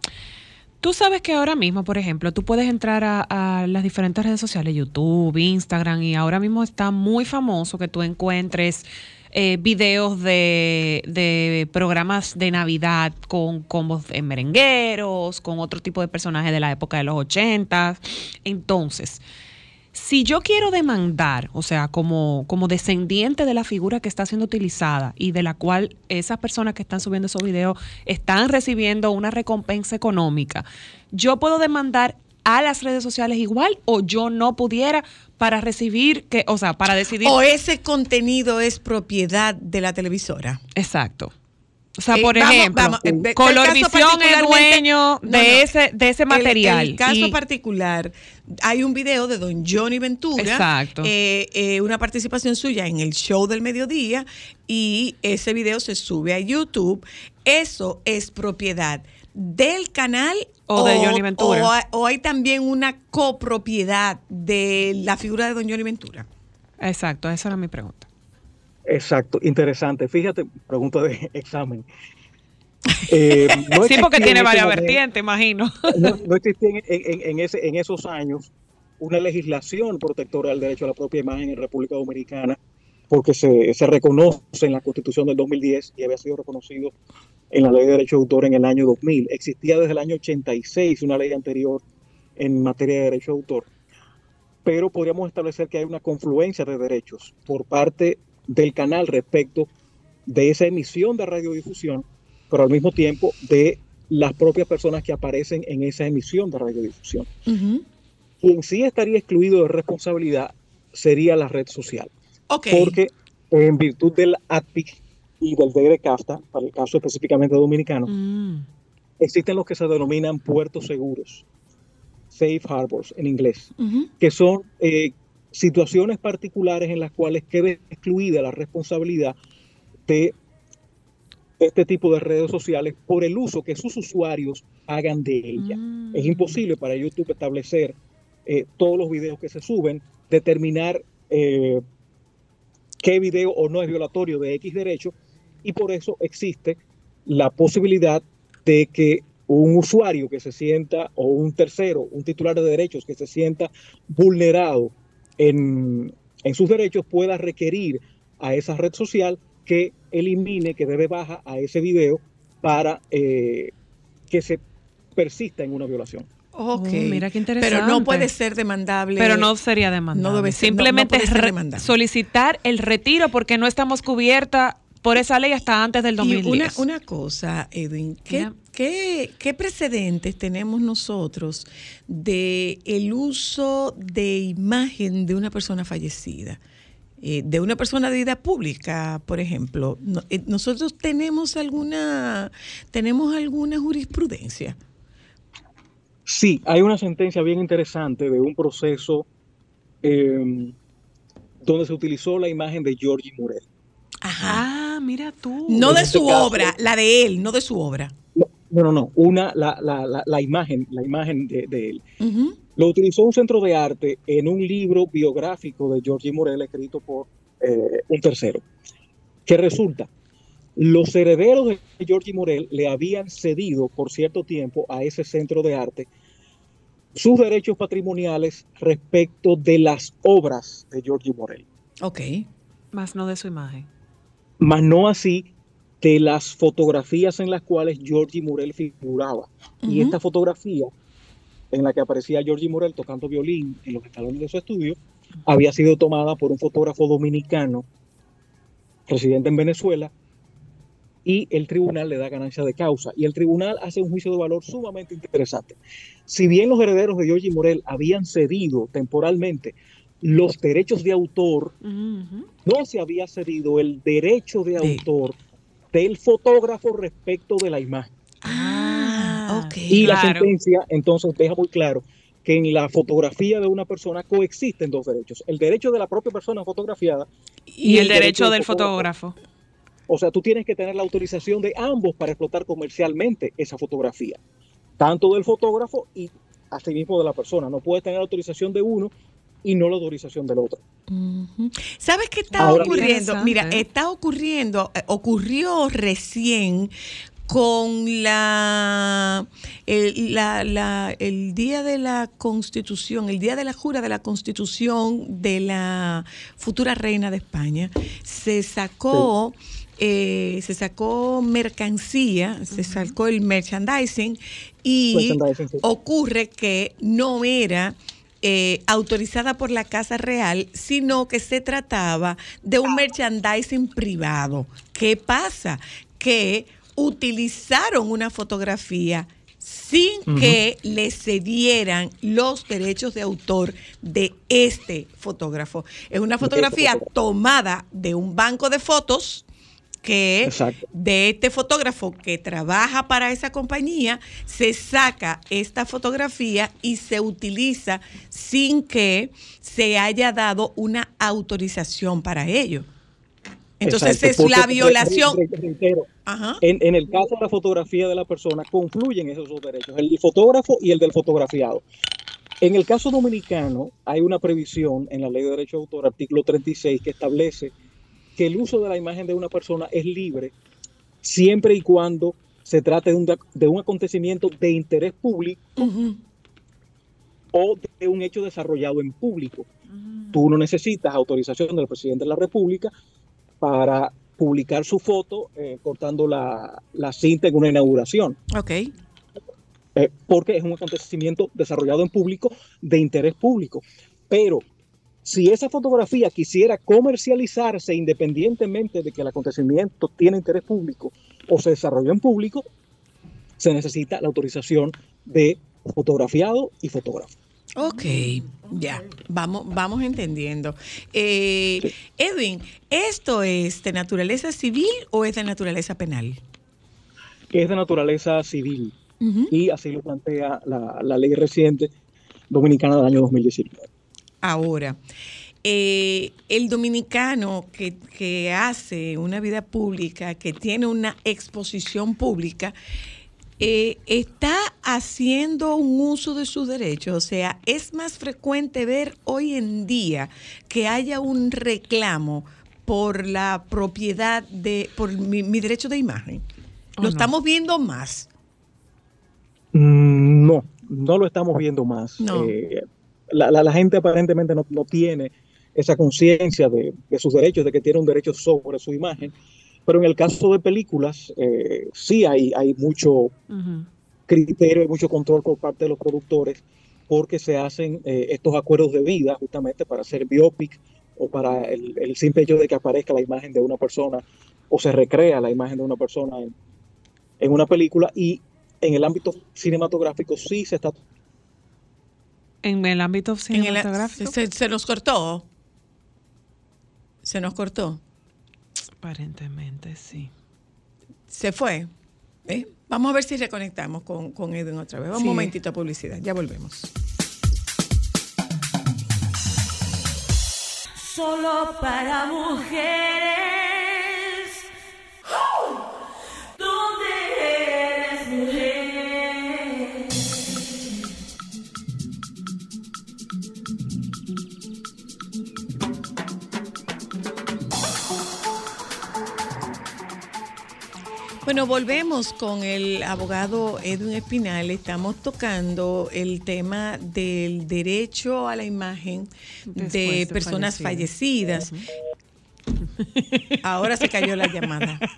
tú sabes que ahora mismo, por ejemplo, tú puedes entrar a, a las diferentes redes sociales, YouTube, Instagram, y ahora mismo está muy famoso que tú encuentres eh, videos de, de programas de Navidad con combos de merengueros, con otro tipo de personajes de la época de los 80. Entonces, si yo quiero demandar, o sea, como, como descendiente de la figura que está siendo utilizada y de la cual esas personas que están subiendo esos videos están recibiendo una recompensa económica, yo puedo demandar a las redes sociales igual o yo no pudiera para recibir que, o sea, para decidir. O ese contenido es propiedad de la televisora. Exacto. O sea, Eh, por vamos- ejemplo, vamos, eh, es particularmente- dueño de, No, no. Ese, de ese material. El, caso y- particular, hay un video de don Johnny Ventura, Exacto. eh, eh, una participación suya en el show del mediodía y ese video se sube a YouTube. Eso es propiedad del canal O de Johnny Ventura. O, hay- o hay también una copropiedad de la figura de don Johnny Ventura. Exacto, esa era mi pregunta. Exacto, interesante. Fíjate, pregunta de examen. Eh, no sí, porque tiene varias momento- vertientes, imagino. no, no existía en, en- en ese, en esos años una legislación protectora del derecho a la propia imagen en República Dominicana, porque se, se reconoce en la Constitución del 2010 y había sido reconocido en la Ley de Derecho de Autor en el año 2000. Existía desde el año 86 una ley anterior en materia de derecho de autor, pero podríamos establecer que hay una confluencia de derechos por parte del canal respecto de esa emisión de radiodifusión, pero al mismo tiempo de las propias personas que aparecen en esa emisión de radiodifusión. Quien sí estaría excluido de responsabilidad sería la red social, Ok. porque en virtud del ATPIC y del DERECAFTA, para el caso específicamente dominicano, Mm. existen los que se denominan puertos seguros, safe harbors en inglés, Ujú. que son eh, situaciones particulares en las cuales queda excluida la responsabilidad de este tipo de redes sociales por el uso que sus usuarios hagan de ella. Mm. Es imposible para YouTube establecer eh, todos los videos que se suben, determinar eh, qué video o no es violatorio de X derecho y por eso existe la posibilidad de que un usuario que se sienta o un tercero, un titular de derechos que se sienta vulnerado en, en sus derechos pueda requerir a esa red social que elimine, que dé de baja a ese video para eh, que se persista en una violación. Ok. Oh, mira qué Pero no interesante. puede ser demandable. Pero no sería demandable. no debe ser- no- no Simplemente ser demandable. solicitar el retiro porque no estamos cubierta por esa ley hasta antes del Y 2010. una, una cosa, Edwin, ¿qué. Qué, qué precedentes tenemos nosotros de el uso de imagen de una persona fallecida? Eh, de una persona de vida pública, por ejemplo. No- eh, nosotros tenemos alguna, tenemos alguna jurisprudencia. Sí, hay una sentencia bien interesante de un proceso eh, donde se utilizó la imagen de Georgie Murel. Ajá. Ah, mira tú. no en de este su caso- obra, la de él, no de su obra. No, no, no, una, la, la, la, la imagen, la imagen de, de él. Lo utilizó un centro de arte en un libro biográfico de Georgie Morel escrito por eh, un tercero. Que resulta, los herederos de Georgie Morel le habían cedido por cierto tiempo a ese centro de arte sus derechos patrimoniales respecto de las obras de Georgie Morel, Ok. Más no de su imagen. mas no así de las fotografías en las cuales Georgie Morel figuraba. Y esta fotografía en la que aparecía Georgie Morel tocando violín en los escalones de su estudio había sido tomada por un fotógrafo dominicano residente en Venezuela y el tribunal le da ganancia de causa y el tribunal hace un juicio de valor sumamente interesante. Si bien los herederos de Georgie Morel habían cedido temporalmente los derechos de autor, no se había cedido el derecho de De- autor del fotógrafo respecto de la imagen. Ah, ok. Y la Claro. sentencia entonces deja muy claro que en la fotografía de una persona coexisten dos derechos, el derecho de la propia persona fotografiada Y, el derecho del fotógrafo. O sea, tú tienes que tener la autorización de ambos para explotar comercialmente esa fotografía, tanto del fotógrafo y asimismo de la persona. No puedes tener la autorización de uno y no la autorización del otro. ¿Sabes qué está Ahora- ocurriendo? Mira, está ocurriendo, eh, ocurrió recién con la el, la- la- el día de la Constitución, el día de la jura de la Constitución de la futura reina de España, se sacó eh, se sacó mercancía, se sacó el merchandising y Merchandising, sí. ocurre que no era eh, autorizada por la Casa Real, sino que se trataba de un merchandising privado. ¿Qué pasa? Que utilizaron una fotografía sin que le cedieran los derechos de autor de este fotógrafo. Es una este fotografía tomada de un banco de fotos que Exacto. de este fotógrafo que trabaja para esa compañía, se saca esta fotografía y se utiliza sin que se haya dado una autorización para ello. Entonces Exacto, es la violación. re- reitero, Ajá. en, en el caso de la fotografía de la persona, confluyen esos dos derechos, el del fotógrafo y el del fotografiado. En el caso dominicano, hay una previsión en la Ley de Derecho de Autor, artículo 36, que establece que el uso de la imagen de una persona es libre siempre y cuando se trate de un, de un acontecimiento de interés público o de un hecho desarrollado en público. Tú no necesitas autorización del presidente de la República para publicar su foto eh, cortando la, la cinta en una inauguración, Ok. eh, porque es un acontecimiento desarrollado en público de interés público. Pero si esa fotografía quisiera comercializarse independientemente de que el acontecimiento tiene interés público o se desarrolló en público, se necesita la autorización de fotografiado y fotógrafo. Ok, ya, vamos, vamos entendiendo. Eh, Edwin, ¿esto es de naturaleza civil o es de naturaleza penal? Es de naturaleza civil y así lo plantea la, la ley reciente dominicana del año 2019. Ahora, eh, el dominicano que, que hace una vida pública, que tiene una exposición pública, eh, está haciendo un uso de sus derechos. O sea, es más frecuente ver hoy en día que haya un reclamo por la propiedad de, por mi, mi derecho de imagen. ¿O Lo no? estamos viendo más. Mm, No, no lo estamos viendo más. No. Eh, la, la- la gente aparentemente no, no tiene esa conciencia de, de sus derechos, de que tiene un derecho sobre su imagen. Pero en el caso de películas, eh, sí hay, hay mucho criterio y mucho control por parte de los productores porque se hacen eh, estos acuerdos de vida justamente para hacer biopic o para el, el simple hecho de que aparezca la imagen de una persona o se recrea la imagen de una persona en, en una película y en el ámbito cinematográfico sí se está En el ámbito En el- cinematográfico. se, se nos cortó. Se nos cortó. Aparentemente, sí. Se fue. ¿Eh? Vamos a ver si reconectamos con, con Edwin otra vez. Sí. un momentito a publicidad. Ya volvemos. Solo para mujeres. Bueno, volvemos con el abogado Edwin Espinal. Estamos tocando el tema del derecho a la imagen Después de personas fallecidas. fallecidas. Ahora se cayó la llamada.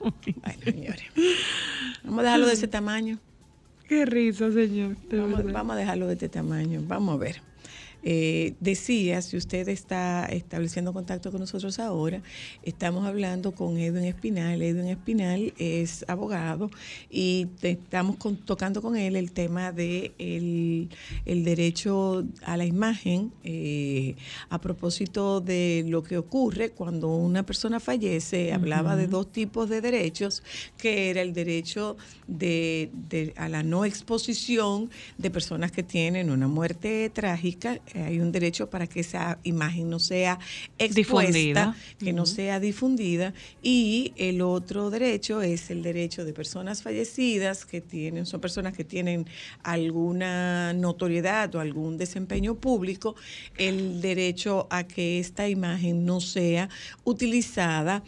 Bueno, señores. Vamos a dejarlo de ese tamaño. Qué risa, señor. vamos a dejarlo de este tamaño. Vamos a ver. Eh, decía, si usted está estableciendo contacto con nosotros ahora, estamos hablando con Edwin Espinal. Edwin Espinal es abogado y te- estamos con- tocando con él el tema de el, el derecho a la imagen eh, a propósito de lo que ocurre cuando una persona fallece. Hablaba de dos tipos de derechos, que era el derecho de, de- a la no exposición de personas que tienen una muerte trágica. Eh, Hay un derecho para que esa imagen no sea expuesta, Difundida. que no sea difundida. Y el otro derecho es el derecho de personas fallecidas que tienen, son personas que tienen alguna notoriedad o algún desempeño público, el derecho a que esta imagen no sea utilizada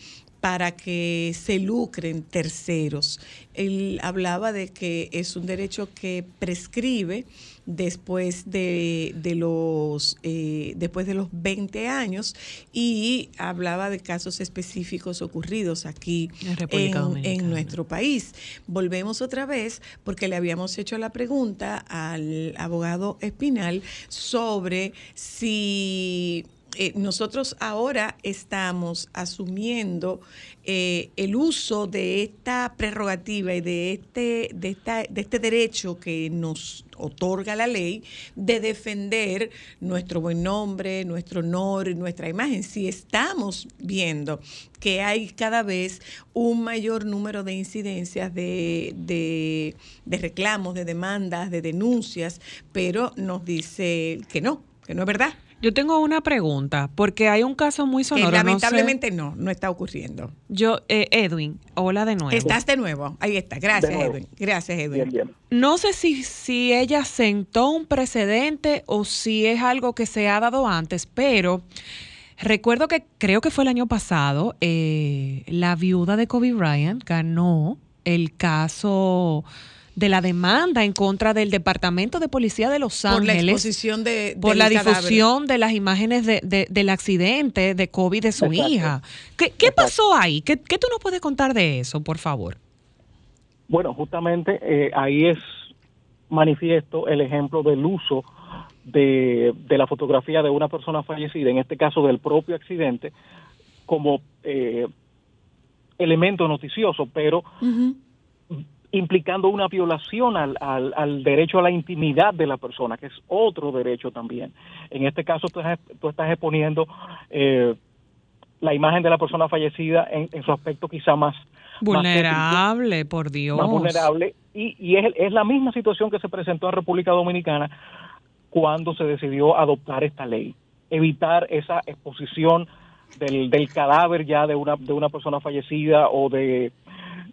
para que se lucren terceros. Él hablaba de que es un derecho que prescribe después de, de los eh, después de los 20 años y hablaba de casos específicos ocurridos aquí En nuestro país. Volvemos otra vez porque le habíamos hecho la pregunta al abogado Espinal sobre si eh, nosotros ahora estamos asumiendo eh, el uso de esta prerrogativa y de este, de, esta, de este derecho que nos otorga la ley de defender nuestro buen nombre, nuestro honor, nuestra imagen. Si estamos viendo que hay cada vez un mayor número de incidencias de, de, de reclamos, de demandas, de denuncias, pero nos dice que no, que no es verdad. Yo tengo una pregunta, porque hay un caso muy Que sonoro. no sé- lamentablemente no, no está ocurriendo. yo, eh, Edwin, hola de nuevo. Estás de nuevo. Ahí está. Gracias. Edwin. Gracias, Edwin. Bien, bien. No sé si, si ella sentó un precedente o si es algo que se ha dado antes, pero recuerdo que creo que fue el año pasado, eh, la viuda de Kobe Bryant ganó el caso de la demanda en contra del Departamento de Policía de Los Por la Ángeles. exposición de por la cadáver. difusión de las imágenes de- de- del accidente de Kobe de su Exacto. hija. ¿Qué, qué pasó ahí? ¿Qué, qué tú nos puedes contar de eso, por favor? Bueno, justamente eh, ahí es manifiesto el ejemplo del uso de, de la fotografía de una persona fallecida, en este caso del propio accidente, como eh, elemento noticioso, pero. Implicando una violación al, al, al derecho a la intimidad de la persona, que es otro derecho también. En este caso tú, estás- tú estás exponiendo eh, la imagen de la persona fallecida en, en su aspecto quizá más más Vulnerable, por Dios. más vulnerable, y, y es, es la misma situación que se presentó en República Dominicana cuando se decidió adoptar esta ley, evitar esa exposición del, del cadáver ya de una, de una persona fallecida o de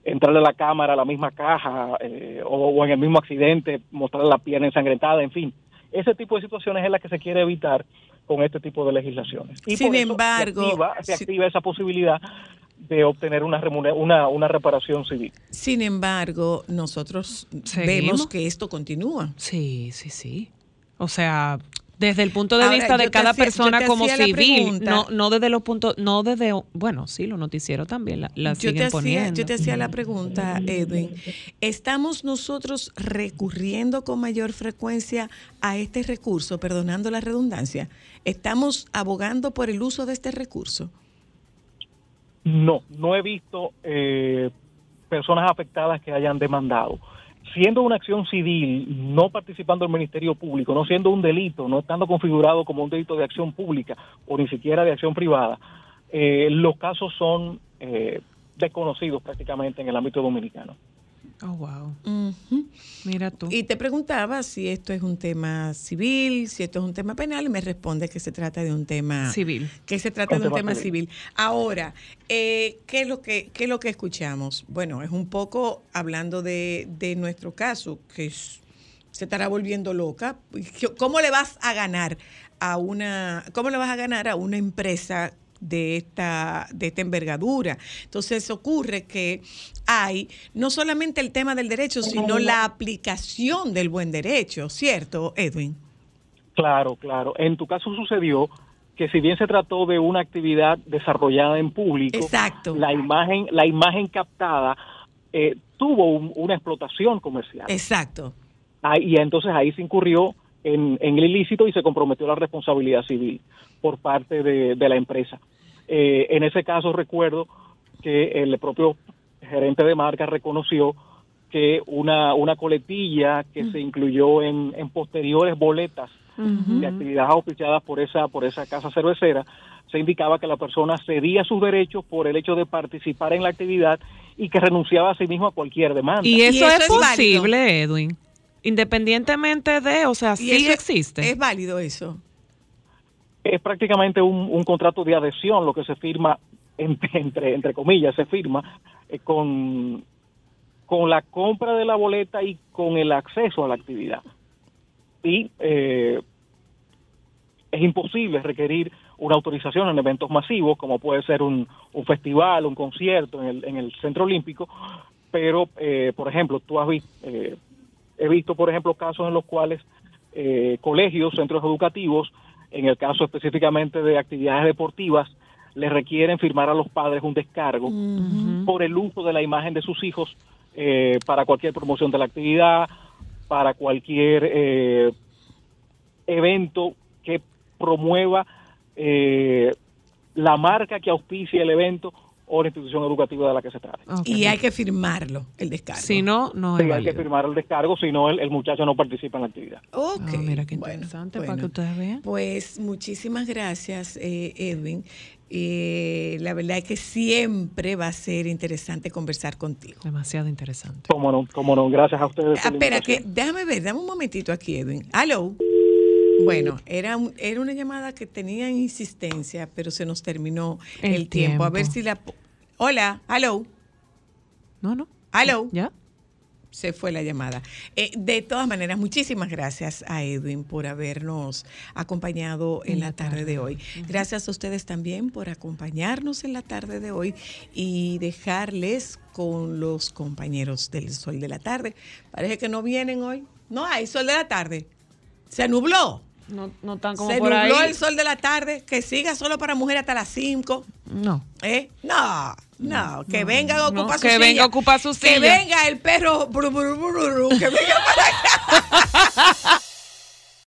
entrarle a la cámara, a la misma caja, eh, o, o en el mismo accidente, mostrarle la pierna ensangrentada, en fin. Ese tipo de situaciones es la que se quiere evitar con este tipo de legislaciones. Y Sin por eso embargo, se activa, se si- activa esa posibilidad de obtener una, remuner- una, una reparación civil. Sin embargo, nosotros ¿Seguimos? vemos que esto continúa. Sí, sí, sí. O sea, desde el punto de Ahora, vista de cada hacía- persona como civil, no, no desde los puntos, no desde, bueno, sí, los noticieros también la, la Yo siguen te, hacía, poniendo. yo te hacía la pregunta, Edwin. ¿Estamos nosotros recurriendo con mayor frecuencia a este recurso, perdonando la redundancia? ¿Estamos abogando por el uso de este recurso? No, no he visto eh, personas afectadas que hayan demandado. Siendo una acción civil, no participando el Ministerio Público, no siendo un delito, no estando configurado como un delito de acción pública o ni siquiera de acción privada, eh, los casos son eh, desconocidos prácticamente en el ámbito dominicano. Oh, wow. Mira tú. Y te preguntaba si esto es un tema civil, si esto es un tema penal, y me responde que se trata de un tema Civil. que se trata de un tema tema civil. Ahora, eh, ¿qué, es lo que, ¿qué es lo que escuchamos? Bueno, es un poco hablando de, de nuestro caso, que es- se estará volviendo loca. ¿Cómo le vas a ganar a una, cómo le vas a ganar a una empresa de esta, de esta envergadura. Entonces ocurre que hay no solamente el tema del derecho, sino la aplicación del buen derecho, ¿cierto, Edwin? Claro, claro. En tu caso sucedió que si bien se trató de una actividad desarrollada en público, Exacto. la imagen, la imagen captada eh, tuvo un- una explotación comercial. Exacto. Ah, y entonces ahí se incurrió en, en el ilícito y se comprometió la responsabilidad civil por parte de, de la empresa. Eh, en ese caso recuerdo que el propio gerente de marca reconoció que una, una coletilla que se incluyó en, en posteriores boletas de actividades auspiciadas por esa, por esa casa cervecera, se indicaba que la persona cedía sus derechos por el hecho de participar en la actividad y que renunciaba a sí mismo a cualquier demanda. Y eso, eso es es válido. posible, Edwin. Independientemente de, o sea, sí existe. Es válido eso. Es prácticamente un, un contrato de adhesión lo que se firma entre entre, entre comillas se firma eh, con con la compra de la boleta y con el acceso a la actividad. Y eh, es imposible requerir una autorización en eventos masivos como puede ser un, un festival un concierto en el, en el centro olímpico pero eh, por ejemplo tú has visto eh, he visto por ejemplo casos en los cuales eh, colegios centros educativos en el caso específicamente de actividades deportivas, le requieren firmar a los padres un descargo por el uso de la imagen de sus hijos eh, para cualquier promoción de la actividad, para cualquier eh, evento que promueva eh, la marca que auspicia el evento o la institución educativa de la que se trate. Y hay que firmarlo, el descargo. Si no, no Sí, es hay que firmar el descargo, si no el, el muchacho no participa en la actividad. Ok. Ah, mira qué bueno, interesante para bueno. que ustedes vean. Pues muchísimas gracias, eh, Edwin. Eh, la verdad es que siempre va a ser interesante conversar contigo. Demasiado interesante. Cómo no, cómo no, gracias a ustedes. Ah, espera, que déjame ver, dame un momentito aquí, Edwin. Aló. Bueno, era, un- era una llamada que tenía insistencia, pero se nos terminó el, El tiempo. A ver si la... Hola, aló, No, no. aló. ¿Ya? Se fue la llamada. Eh, de todas maneras, muchísimas gracias a Edwin por habernos acompañado en la tarde de hoy. Gracias a ustedes también por acompañarnos en la tarde de hoy y dejarles con los compañeros del Sol de la Tarde. Parece que no vienen hoy. No hay Sol de la Tarde. Se nubló. No, no tan como Se por nubló ahí. el Sol de la Tarde. Que siga solo para mujeres hasta las 5. No. ¿Eh? No, no, que vengan a no, ocupar su que silla. venga a ocupar su Que silla. venga el perro bru, bru, bru, bru, que venga para acá.